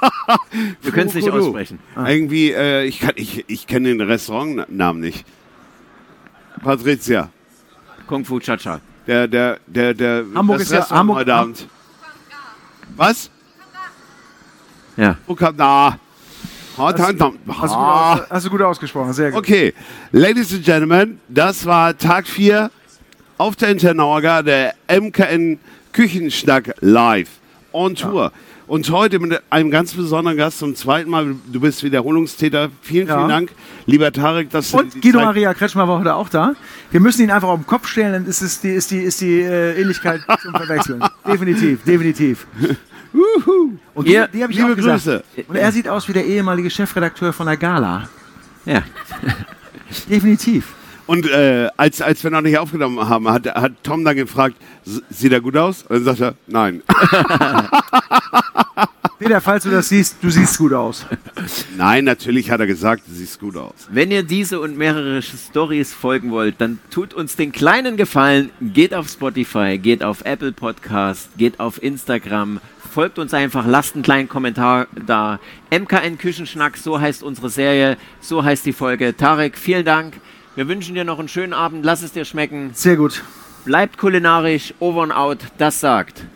Wir können es nicht aussprechen. Irgendwie, äh, ich, kann- ich, ich kenne den Restaurantnamen nicht. Patricia, Kung Fu Cha Cha. der, der, der, der, Hamburg das ist ja- Hamburg- heute Abend. Was? Ja. Fukada. Hast du, gut aus, hast du gut ausgesprochen, sehr gut. Okay, Ladies and Gentlemen, das war Tag 4 auf der Internauer, der MKN Küchenschnack live on Tour. Und heute mit einem ganz besonderen Gast zum zweiten Mal. Du bist Wiederholungstäter. Vielen, Ja. vielen Dank, lieber Tarek, dass du Und die Guido Zeit- Maria Kretschmer war heute auch da. Wir müssen ihn einfach auf den Kopf stellen, dann ist, es die, ist die, ist die äh, Ähnlichkeit zum Verwechseln. definitiv, definitiv. Und die, Ihr- die habe ich liebe auch gesagt. Grüße. Und er sieht aus wie der ehemalige Chefredakteur von der Gala. Ja. Definitiv. Und äh, als, als wir noch nicht aufgenommen haben, hat, hat Tom dann gefragt, "S- sieht er gut aus? Und dann sagt er, nein. Peter, falls du das siehst, du siehst gut aus. nein, natürlich hat er gesagt, du siehst gut aus. Wenn ihr diese und mehrere Stories folgen wollt, dann tut uns den kleinen Gefallen, geht auf Spotify, geht auf Apple Podcast, geht auf Instagram, folgt uns einfach, lasst einen kleinen Kommentar da. MKN Küchenschnack, so heißt unsere Serie, so heißt die Folge. Tarek, vielen Dank. Wir wünschen dir noch einen schönen Abend, lass es dir schmecken. Sehr gut. Bleibt kulinarisch, over and out, das sagt.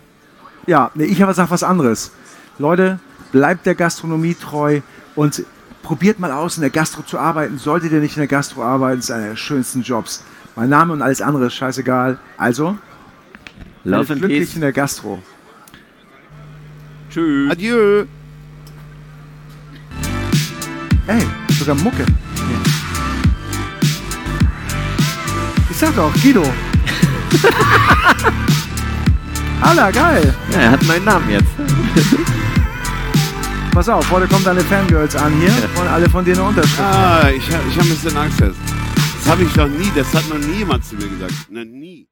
Ja, nee, ich habe gesagt was anderes. Leute, bleibt der Gastronomie treu und probiert mal aus, in der Gastro zu arbeiten. Solltet ihr nicht in der Gastro arbeiten, ist einer der schönsten Jobs. Mein Name und alles andere ist scheißegal. Also, Love and glücklich Peace. in der Gastro. Tschüss. Adieu. Ey, sogar Mucke. Ich sag doch, Guido. Alla, geil. Ja, er hat meinen Namen jetzt. Pass auf, heute kommen deine Fangirls an hier. Wollen alle von dir eine Unterschrift. Ah, ich, ich habe ein bisschen Angst jetzt. Das habe ich noch nie, das hat noch nie jemand zu mir gesagt. Noch nie.